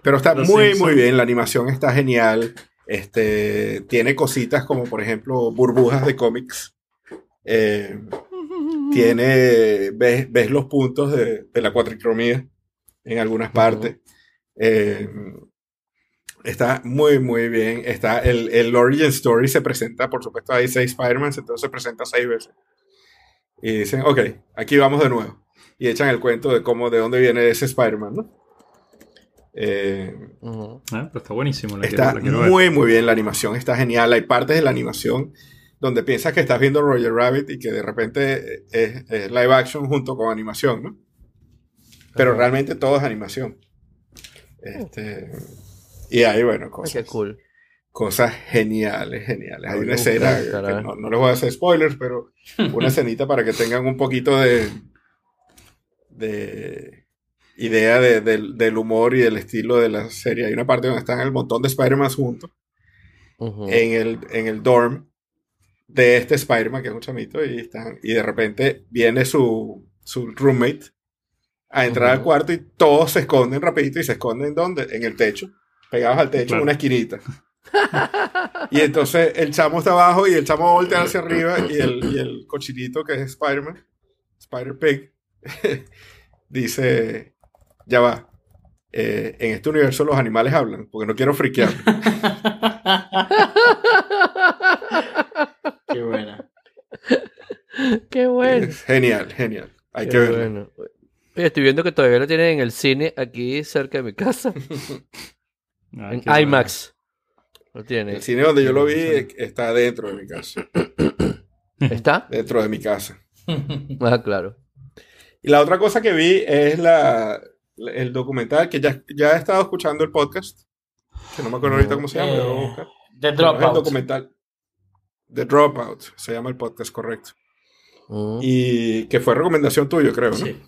Pero está Los muy, muy bien. La animación está genial. Este, tiene cositas como, por ejemplo, burbujas de cómics. Eh, tiene, ves, ves los puntos de, de la cuatricromía en algunas partes. Eh, está muy, muy bien. Está el, el Origin Story se presenta, por supuesto, hay seis Spider-Man, entonces se presenta seis veces. Y dicen, ok, aquí vamos de nuevo. Y echan el cuento de cómo, de dónde viene ese Spider-Man, ¿no? Eh. Ah, pero está buenísimo. La Está quiero, la quiero ver. muy, muy bien la animación, está genial. Hay partes de la animación donde piensas que estás viendo Roger Rabbit y que de repente es, es live action junto con animación, ¿no? Pero realmente todo es animación. Este, y hay, bueno, Ay, cosas, qué cool. Cosas geniales, geniales. Hay Ay, una escena, que no, no les voy a hacer spoilers, pero una escenita para que tengan un poquito de, de idea de- del, del humor y del estilo de la serie. Hay una parte donde están el montón de Spider-Man juntos en el, en el dorm de este Spider-Man, que es un chamito, y, están, y de repente viene su, su roommate a entrar al cuarto y todos se esconden rapidito y se esconden ¿dónde? En el techo, pegados al techo Claro. en una esquinita. Y entonces el chamo está abajo y el chamo voltea hacia arriba y el, y el cochinito que es Spider-Man, Spider-Pig, dice, ya va. eh, en este universo los animales hablan, porque no quiero friquear. Qué buena. Qué bueno. Es genial, genial. Hay Qué que verlo. bueno. Estoy viendo que todavía lo tienen en el cine aquí cerca de mi casa. Ah, en. IMAX. Lo tiene. El cine donde yo lo vi eh, está dentro de mi casa. ¿Está? Dentro de mi casa. Ah, claro. Y la otra cosa que vi es la, el documental que ya, ya he estado escuchando el podcast. Que no me acuerdo ahorita cómo se llama. lo voy a buscar. The Pero es el Dropout. documental. The Dropout. Se llama el podcast, correcto. Mm. Y que fue recomendación tuya, creo, ¿no? Sí.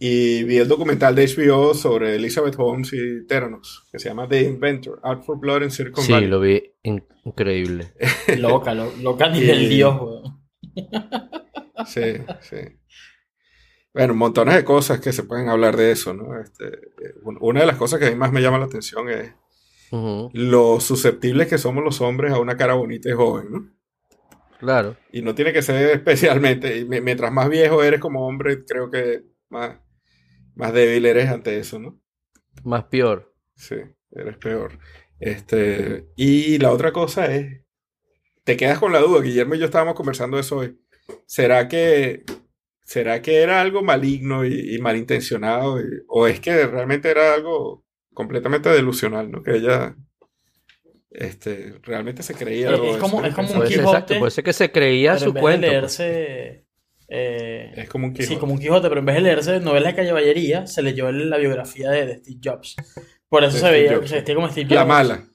Y vi el documental de HBO sobre Elizabeth Holmes y Theranos, que se llama The Inventor, Out for Blood in Silicon Sí, Valley. lo vi in- increíble. Loca, lo- loca a nivel Y- Dios, weón. Sí, sí. Bueno, montones de cosas que se pueden hablar de eso, ¿no? Este, un- una de las cosas que a mí más me llama la atención es Ujú, lo susceptibles que somos los hombres a una cara bonita y joven, ¿no? Claro. Y no tiene que ser especialmente, y mientras más viejo eres como hombre, creo que más, más débil eres ante eso, ¿no? Más peor. Sí, eres peor. Este, y la otra cosa es, te quedas con la duda, Guillermo y yo estábamos conversando eso hoy. ¿Será que, será que era algo maligno y, y malintencionado? Y- ¿O es que realmente era algo completamente delusional, ¿no? Que ella este, realmente se creía Es- eso. como- es como un Quijote, exacto, puede ser que se creía su cuento. pues. leerse. Eh, Es como un Quijote. Sí, como un Quijote, pero en vez de leerse novelas de caballería, se leyó la biografía de, de Steve Jobs. Por eso De se Steve veía, Jobs, se vestía como Steve Jobs. La mala,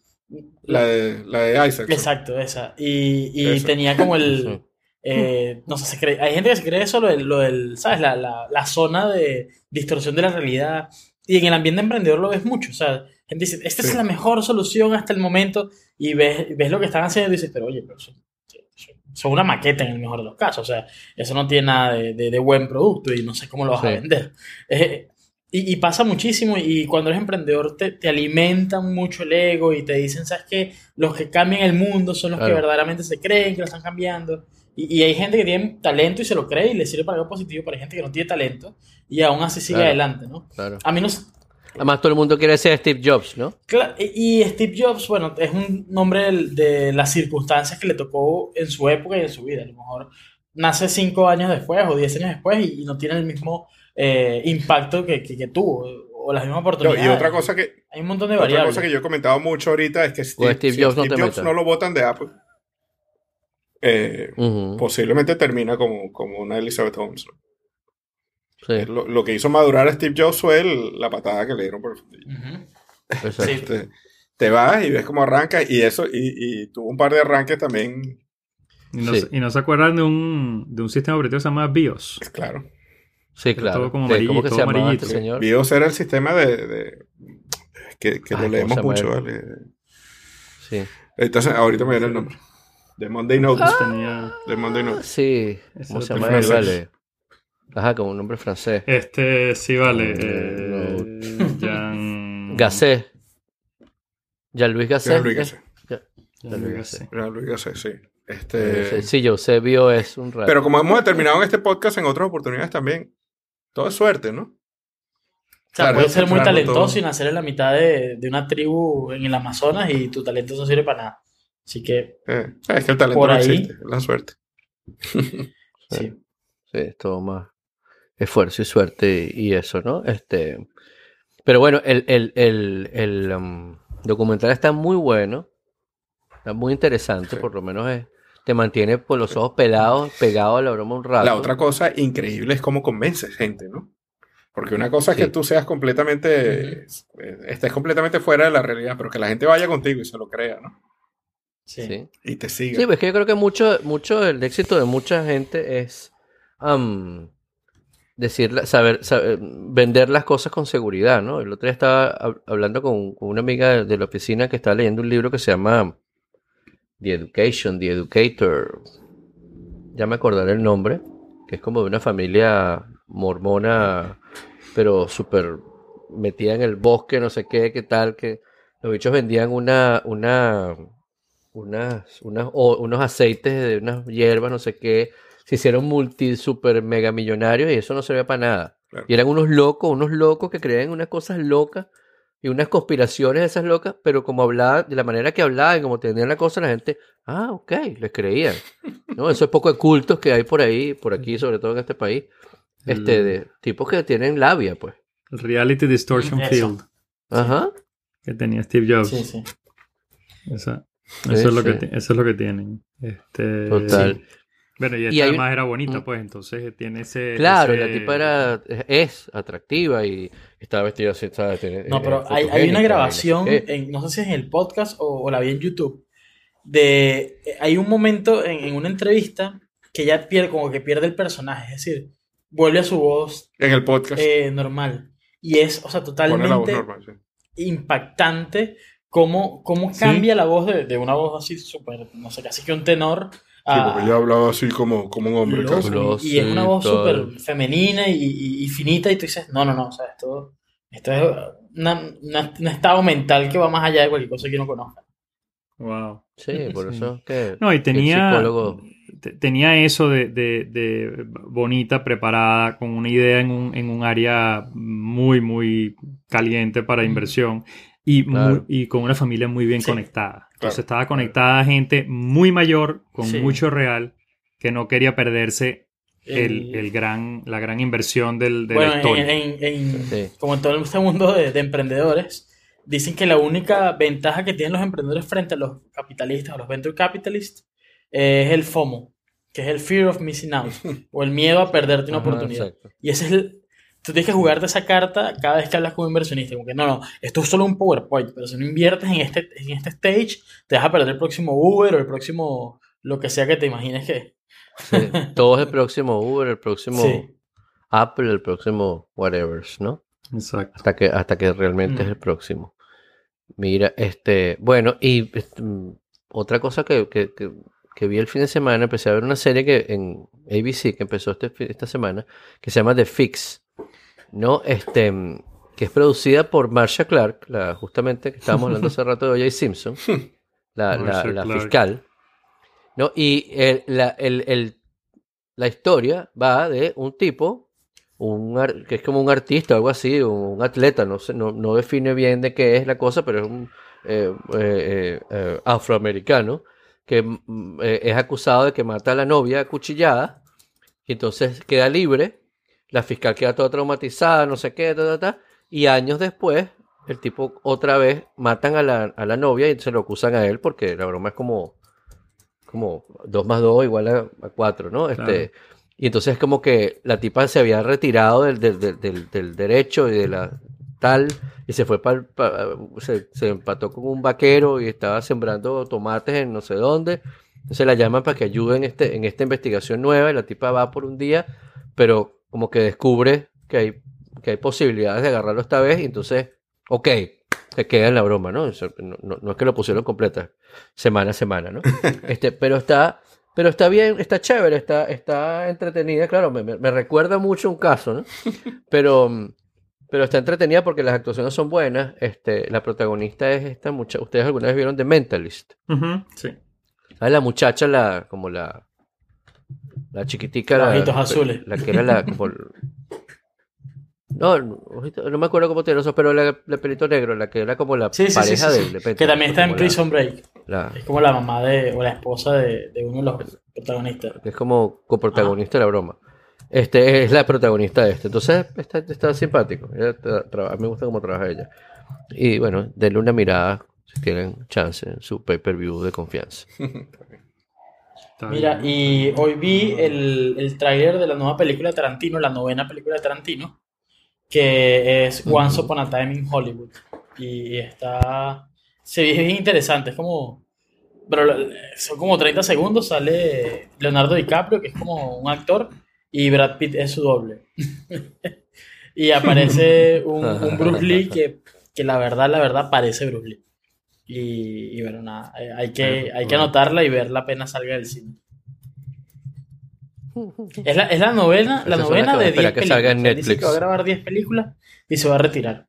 la de, la de Isaac. Exacto, esa. Y, y Esa. tenía como el. Eh, no sé, se cree, hay gente que se cree eso, lo del, lo del, ¿sabes? La, la, la zona de distorsión de la realidad. Y en el ambiente emprendedor lo ves mucho. O sea, gente dice, esta es Sí. la mejor solución hasta el momento. Y ves, ves lo que están haciendo y dices, pero oye, pero eso- son una maqueta en el mejor de los casos. O sea, eso no tiene nada de, de- de buen producto y no sé cómo lo vas a Sí. vender. Eh, y, y pasa muchísimo. Y cuando eres emprendedor, te, te alimentan mucho el ego y te dicen, ¿sabes qué? Los que cambian el mundo son los que Claro. verdaderamente se creen que lo están cambiando. Y, y hay gente que tiene talento y se lo cree y le sirve para algo positivo, pero hay gente que no tiene talento y aún así sigue Claro. adelante, ¿no? Claro. A mí no, Además, todo el mundo quiere ser Steve Jobs, ¿no? Y Steve Jobs, bueno, es un nombre de las circunstancias que le tocó en su época y en su vida. A lo mejor nace cinco años después o diez años después y, y no tiene el mismo eh, impacto que, que- que tuvo o las mismas No, oportunidades. y otra cosa que, Hay un montón de otra variables. cosa que yo he comentado mucho ahorita es que Steve, Steve si Jobs no Steve te Jobs no lo votan de Apple, eh, posiblemente termina como, como una Elizabeth Holmes. ¿no? Sí, Lo, lo que hizo madurar a Steve Jobs fue el- la patada que le dieron por el fundillo. Exacto. Sí. Este, te vas y ves cómo arranca y eso, y, y tuvo un par de arranques también, Y no, Sí. se- y no se acuerdan de un, de un sistema operativo que se llama BIOS. claro. Sí, todo claro. como ¿De amarillo, ¿Cómo que todo se llamaba amarillito. este señor? BIOS era el sistema de, de- que, que Ay, lo ¿cómo leemos mucho? ¿vale? Sí. Entonces, ahorita me viene el nombre. De Monday Notes. Tenía, De Monday Ah, Notes. sí. Ese ¿Cómo es se el llama él? Vale. Ajá, como un nombre francés. este, sí, vale. Mm, Eh, Jean- Gasset. Ya Luis Gasset. Jean-Louis Gasset. Lo Gasset. Jean-Louis Gasset, sí. Eh, Este, Sí, Eusebio es un rato. Pero como hemos determinado en este podcast en otras oportunidades también, todo es suerte, ¿no? O sea, Claro, puedes ser muy talentoso todo. y nacer en la mitad de, de una tribu en el Amazonas y tu talento no sirve para nada. Así que, Eh, es que el talento Por no ahí. existe, la suerte. sí. Sí, es todo más esfuerzo y suerte y, eso, ¿no? Este, pero bueno, el, el, el, el, um, documental está muy bueno, está muy interesante, Sí. por lo menos es, te mantiene por los ojos pelados, pegado a la broma un rato. La otra cosa increíble es cómo convences gente, ¿no? Porque una cosa es que tú seas completamente, eh, estés completamente fuera de la realidad, pero que la gente vaya contigo y se lo crea, ¿no? Sí. Sí. Y te siga. Sí, pues que yo creo que mucho, mucho del éxito de mucha gente es am, decir, saber, saber- vender las cosas con seguridad, ¿no? El otro día estaba hab- hablando con, una amiga de, la oficina que estaba leyendo un libro que se llama The Education, The Educator. Ya me acordaré el nombre, que es como de una familia mormona, pero súper metida en el bosque, no sé qué, qué tal, que los bichos vendían una, una, unas, unas, unos aceites de unas hierbas, no sé qué, se hicieron multi, super mega millonarios y eso no servía para nada. Claro. Y eran unos locos, unos locos que creían en unas cosas locas y unas conspiraciones de esas locas, pero como hablaban, de la manera que hablaban, como tenían la cosa, la gente, ah, ok, les creían. ¿No? Eso es poco de cultos que hay por ahí, por aquí, sobre todo en este país, este, de tipos que tienen labia, pues. El Reality Distortion Eso. Field Ajá. que tenía Steve Jobs. Sí, sí. Esa- Sí, eso, es lo que eso es lo que tienen. Este, Total. Sí. Bueno, y esta Y hay un- además era bonita, pues, entonces tiene ese... Claro, ese- la tipa era, es atractiva y estaba vestida así, ¿sabes? Tiene- No, eh, pero hay, hay una no sé grabación, en- no sé si es en el podcast o, o la vi en YouTube, de hay un momento en, en una entrevista que ella pierde, como que pierde el personaje, es decir, vuelve a su voz En el podcast. eh, normal. Y es, o sea, pone la voz totalmente normal. sí. impactante cómo, cómo Sí. cambia la voz de, de una voz así súper, no sé, casi que un tenor. Sí, a- porque yo hablaba así como, como un hombre. casi. Y es una voz súper femenina y, y- y finita y tú dices, no, no, no, o sea, esto, esto es una- una- un estado mental que va más allá de cualquier cosa que uno conozca. Wow. Sí, por Sí. eso que No, y tenía, tenía eso de, de- de bonita, preparada, con una idea en un, en un área muy, muy caliente para inversión y, muy- Claro. y con una familia muy bien Sí, conectada. Entonces claro. estaba conectada gente muy mayor, con Sí. mucho real, que no quería perderse el, El- gran, la gran inversión del, de bueno, la en, historia. en- en- Sí. como en todo este mundo de, de emprendedores, dicen que la única ventaja que tienen los emprendedores frente a los capitalistas o los venture capitalists es el FOMO, que es el fear of missing out, o el miedo a perderte una Ajá, oportunidad. exacto. Y ese es el... Tú tienes que jugarte esa carta cada vez que hablas con un inversionista. Como que no, no, esto es solo un PowerPoint, pero si no inviertes en este, en este stage, te vas a perder el próximo Uber o el próximo lo que sea que te imagines que. Sí, Todo es el próximo Uber, el próximo Sí. Apple, el próximo whatever, ¿no? Exacto. Hasta que, hasta que realmente Mm. es el próximo. Mira, este, bueno, y este, mm, otra cosa que, que, que, que vi el fin de semana, empecé a ver una serie que en ABC que empezó este, esta semana, que se llama The Fix, ¿no? Este, que es producida por Marsha Clark, la, justamente que estábamos hablando hace rato de O.J. Simpson, la, la, fiscal, ¿no? Y el- la, el- el- la historia va de un tipo, un ar- que es como un artista o algo así, un atleta, no, sé, no, no define bien de qué es la cosa, pero es un eh, eh, eh, afroamericano que mm, eh, es acusado de que mata a la novia acuchillada y entonces queda libre, la fiscal queda toda traumatizada, no sé qué, ta, ta, ta, y años después el tipo otra vez matan a la, a la novia y se lo acusan a él porque la broma es como como 2 más 2 igual a, 4, ¿no? Claro. Este, y entonces es como que la tipa se había retirado del, del, del, del- derecho y de la tal, y se fue para se, se empató con un vaquero y estaba sembrando tomates en no sé dónde. Entonces la llaman para que ayude en, este, en esta investigación nueva y la tipa va por un día, pero como que descubre que hay, que hay posibilidades de agarrarlo esta vez y entonces, ok, se queda en la broma, ¿no? No, no- no es que lo pusieron completa, semana a semana, ¿no? Este, pero está, pero está bien, está chévere, está, está entretenida, claro, me, me- recuerda mucho un caso, ¿no? Pero, Pero está entretenida porque las actuaciones son buenas. Este, la protagonista es esta muchacha. Ustedes alguna vez vieron The Mentalist. Sí. ¿Sabes? La muchacha, la, como la. La chiquitica. Los la, ojitos azules. La que era la. Como, no, no me acuerdo cómo tiene los pero la, la pelito negro, la que era como la Sí, sí, sí, pareja sí, de, sí. de Que también está en la- Prison Break. la- Es como la mamá de, o la esposa de, de uno de los protagonistas. que es como coprotagonista de la broma. Este es la protagonista de este. Entonces está, está simpático. Ella tra- tra- a mí me gusta cómo trabaja ella. Y bueno, denle una mirada si tienen chance en su pay-per-view de confianza. Está Mira, bien. y hoy vi el, el tráiler de la nueva película de Tarantino, la novena película de Tarantino, que es Once Upon a Time in Hollywood. Y está. Se ve bien interesante, es como. Pero son como 30 segundos, sale Leonardo DiCaprio, que es como un actor, y Brad Pitt es su doble. y aparece un, un Bruce Lee que, que la verdad, la verdad, parece Bruce Lee. Y, y bueno, nada, eh, hay que, hay que anotarla y verla apenas salga del cine. Es la, es la novena, la novena de esperar 10 que salga en películas. Dice que Netflix. va a grabar 10 películas y se va a retirar.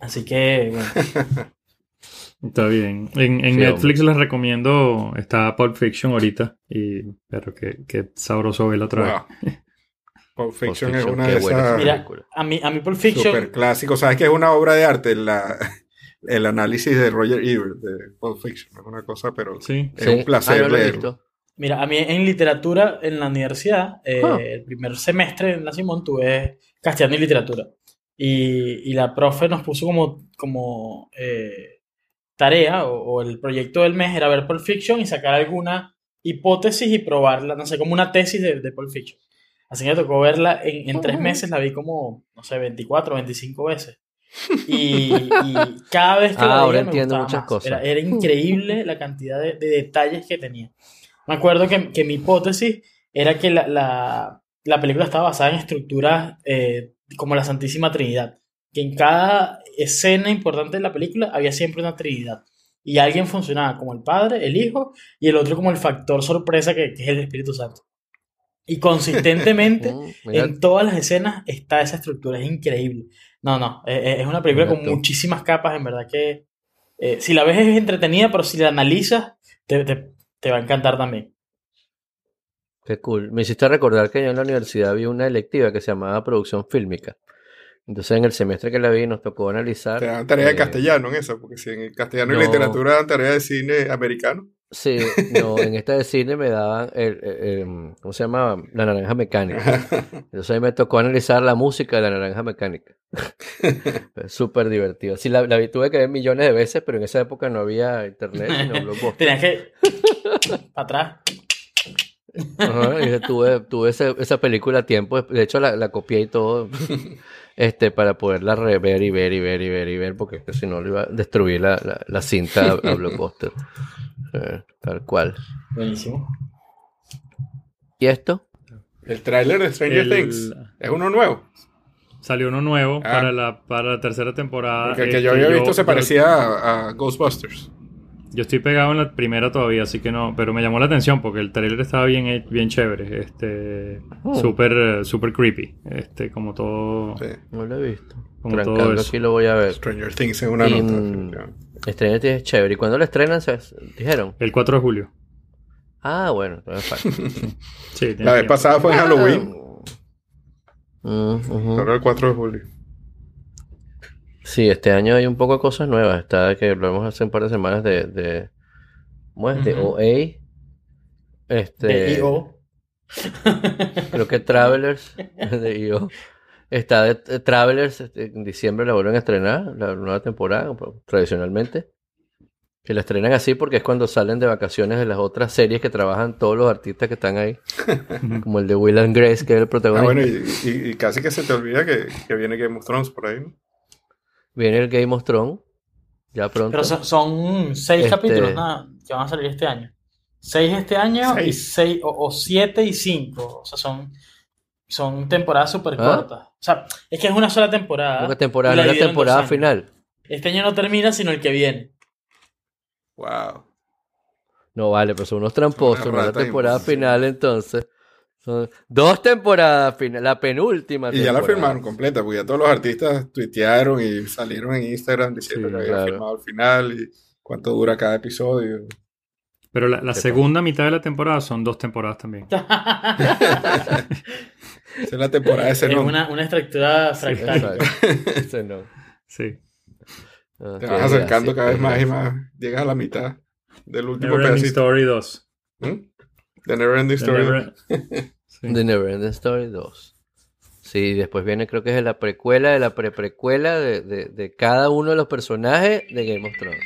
Así que, bueno. Está bien. En, en Sí, Netflix les recomiendo, está Pulp Fiction ahorita, y pero que, que sabroso verla otra vez. Wow. Pulp Fiction Pulp es Fiction, una qué de esas Mira, a mí, a mí Pulp Fiction, super clásicos. ¿Sabes que es una obra de arte? La, el análisis de Roger Ebert de Pulp Fiction. Es una cosa, pero Sí. es un placer Ah, no leerlo. mira, a mí en literatura en la universidad, eh, Ah. el primer semestre en la Simón tuve castellano y literatura. Y, y la profe nos puso como, como eh, tarea o, o el proyecto del mes era ver Pulp Fiction y sacar alguna hipótesis y probarla, no sé, como una tesis de, de Pulp Fiction. Así que me tocó verla en, en tres meses, la vi como, no sé, 24, 25 veces. Y, y cada vez que Ah, la ahora veía me entiendo muchas más. cosas. Era, era increíble la cantidad de, de detalles que tenía. Me acuerdo que, que mi hipótesis era que la, la, la película estaba basada en estructuras eh, como la Santísima Trinidad. Que en cada escena importante de la película había siempre una Trinidad. Y alguien funcionaba como el Padre, el Hijo, y el otro como el factor sorpresa que, que es el Espíritu Santo. Y consistentemente mira, en todas las escenas está esa estructura, es increíble. No, no, eh, eh, es una película con muchísimas capas, en verdad que eh, si la ves es entretenida, pero si la analizas te, te- te va a encantar también. Qué cool. Me hiciste recordar que yo en la universidad había una electiva que se llamaba producción fílmica. Entonces en el semestre que la vi nos tocó analizar. Te dan tarea de castellano en eso, porque si en el castellano no. y literatura dan tarea de cine americano. Sí, no, en esta de cine me daban el, el- el- ¿cómo se llamaba? La naranja mecánica. Entonces ahí me tocó analizar la música de la naranja mecánica. Súper divertido. Sí, la, la tuve que ver millones de veces, pero en esa época no había internet, sino. Tenías que para atrás. Ajá, y tuve, tuve esa película a tiempo. De hecho, la, la copié y todo. Este, para poderla rever y ver y ver y ver y ver, porque si no le iba a destruir la, la, la cinta a, a Blockbuster. Eh, tal cual. Buenísimo. ¿Y esto? El tráiler de Stranger El- Things. Es uno nuevo. Salió uno nuevo Ah. para, la, para la tercera temporada. Porque el que Este, yo había visto se yo- parecía a, a Ghostbusters. Yo estoy pegado en la primera todavía, así que no, pero me llamó la atención porque el trailer estaba bien, bien chévere, este, Oh. súper, súper creepy, este, como todo, Sí. No lo he visto. Como Trancando todo eso. aquí lo voy a ver. Stranger Things es una Y, nota. Things es chévere. ¿Y cuándo lo estrenan? ¿Se dijeron? el 4 de julio. Ah, bueno. todavía falta. Sí, La vez tiempo. pasada fue en Halloween. Ujú. Ahora el 4 de julio. Sí, este año hay un poco de cosas nuevas. Está que hablamos hace un par de semanas de, de ¿cómo es? De Ujú. OA. Este, De IO. creo que Travelers de IO. Está de, Travelers, este, en diciembre la vuelven a estrenar, la nueva temporada, tradicionalmente. Que la estrenan así porque es cuando salen de vacaciones de las otras series que trabajan todos los artistas que están ahí. Como el de Will and Grace, que es el Ah, protagonista. bueno, y, y- y casi que se te olvida que, que viene Game of Thrones por ahí, ¿no? Viene el Game of Thrones, ya pronto. Pero son, son seis Este- capítulos nada, que van a salir este año. Seis este año y Seis. seis, o, o siete y cinco. O sea, son, son temporadas súper ¿Ah? cortas. O sea, es que es una sola temporada. Que temporada, la no temporada final. Este año no termina, sino el que viene. Wow. No vale, pero son unos tramposos, Una no es la rata temporada final entonces. Son dos temporadas, final- la penúltima Y ya la firmaron completa, porque ya todos los artistas tuitearon y salieron en Instagram diciendo Sí, que habían claro. firmado al final y cuánto dura cada episodio. Pero la, segunda mitad de la temporada son dos temporadas también. Esa es la temporada de ese Es una, una estructura fractal. Ese no. Sí. Ah, Te vas acercando cada vez más y más. Llegas a la mitad del último Neverending pedacito. Story 2. ¿Mm? The Neverending Story. Never- Sí. The Neverending Story 2. Sí, después viene, creo que es la precuela de la pre-precuela de, de, de cada uno de los personajes de Game of Thrones.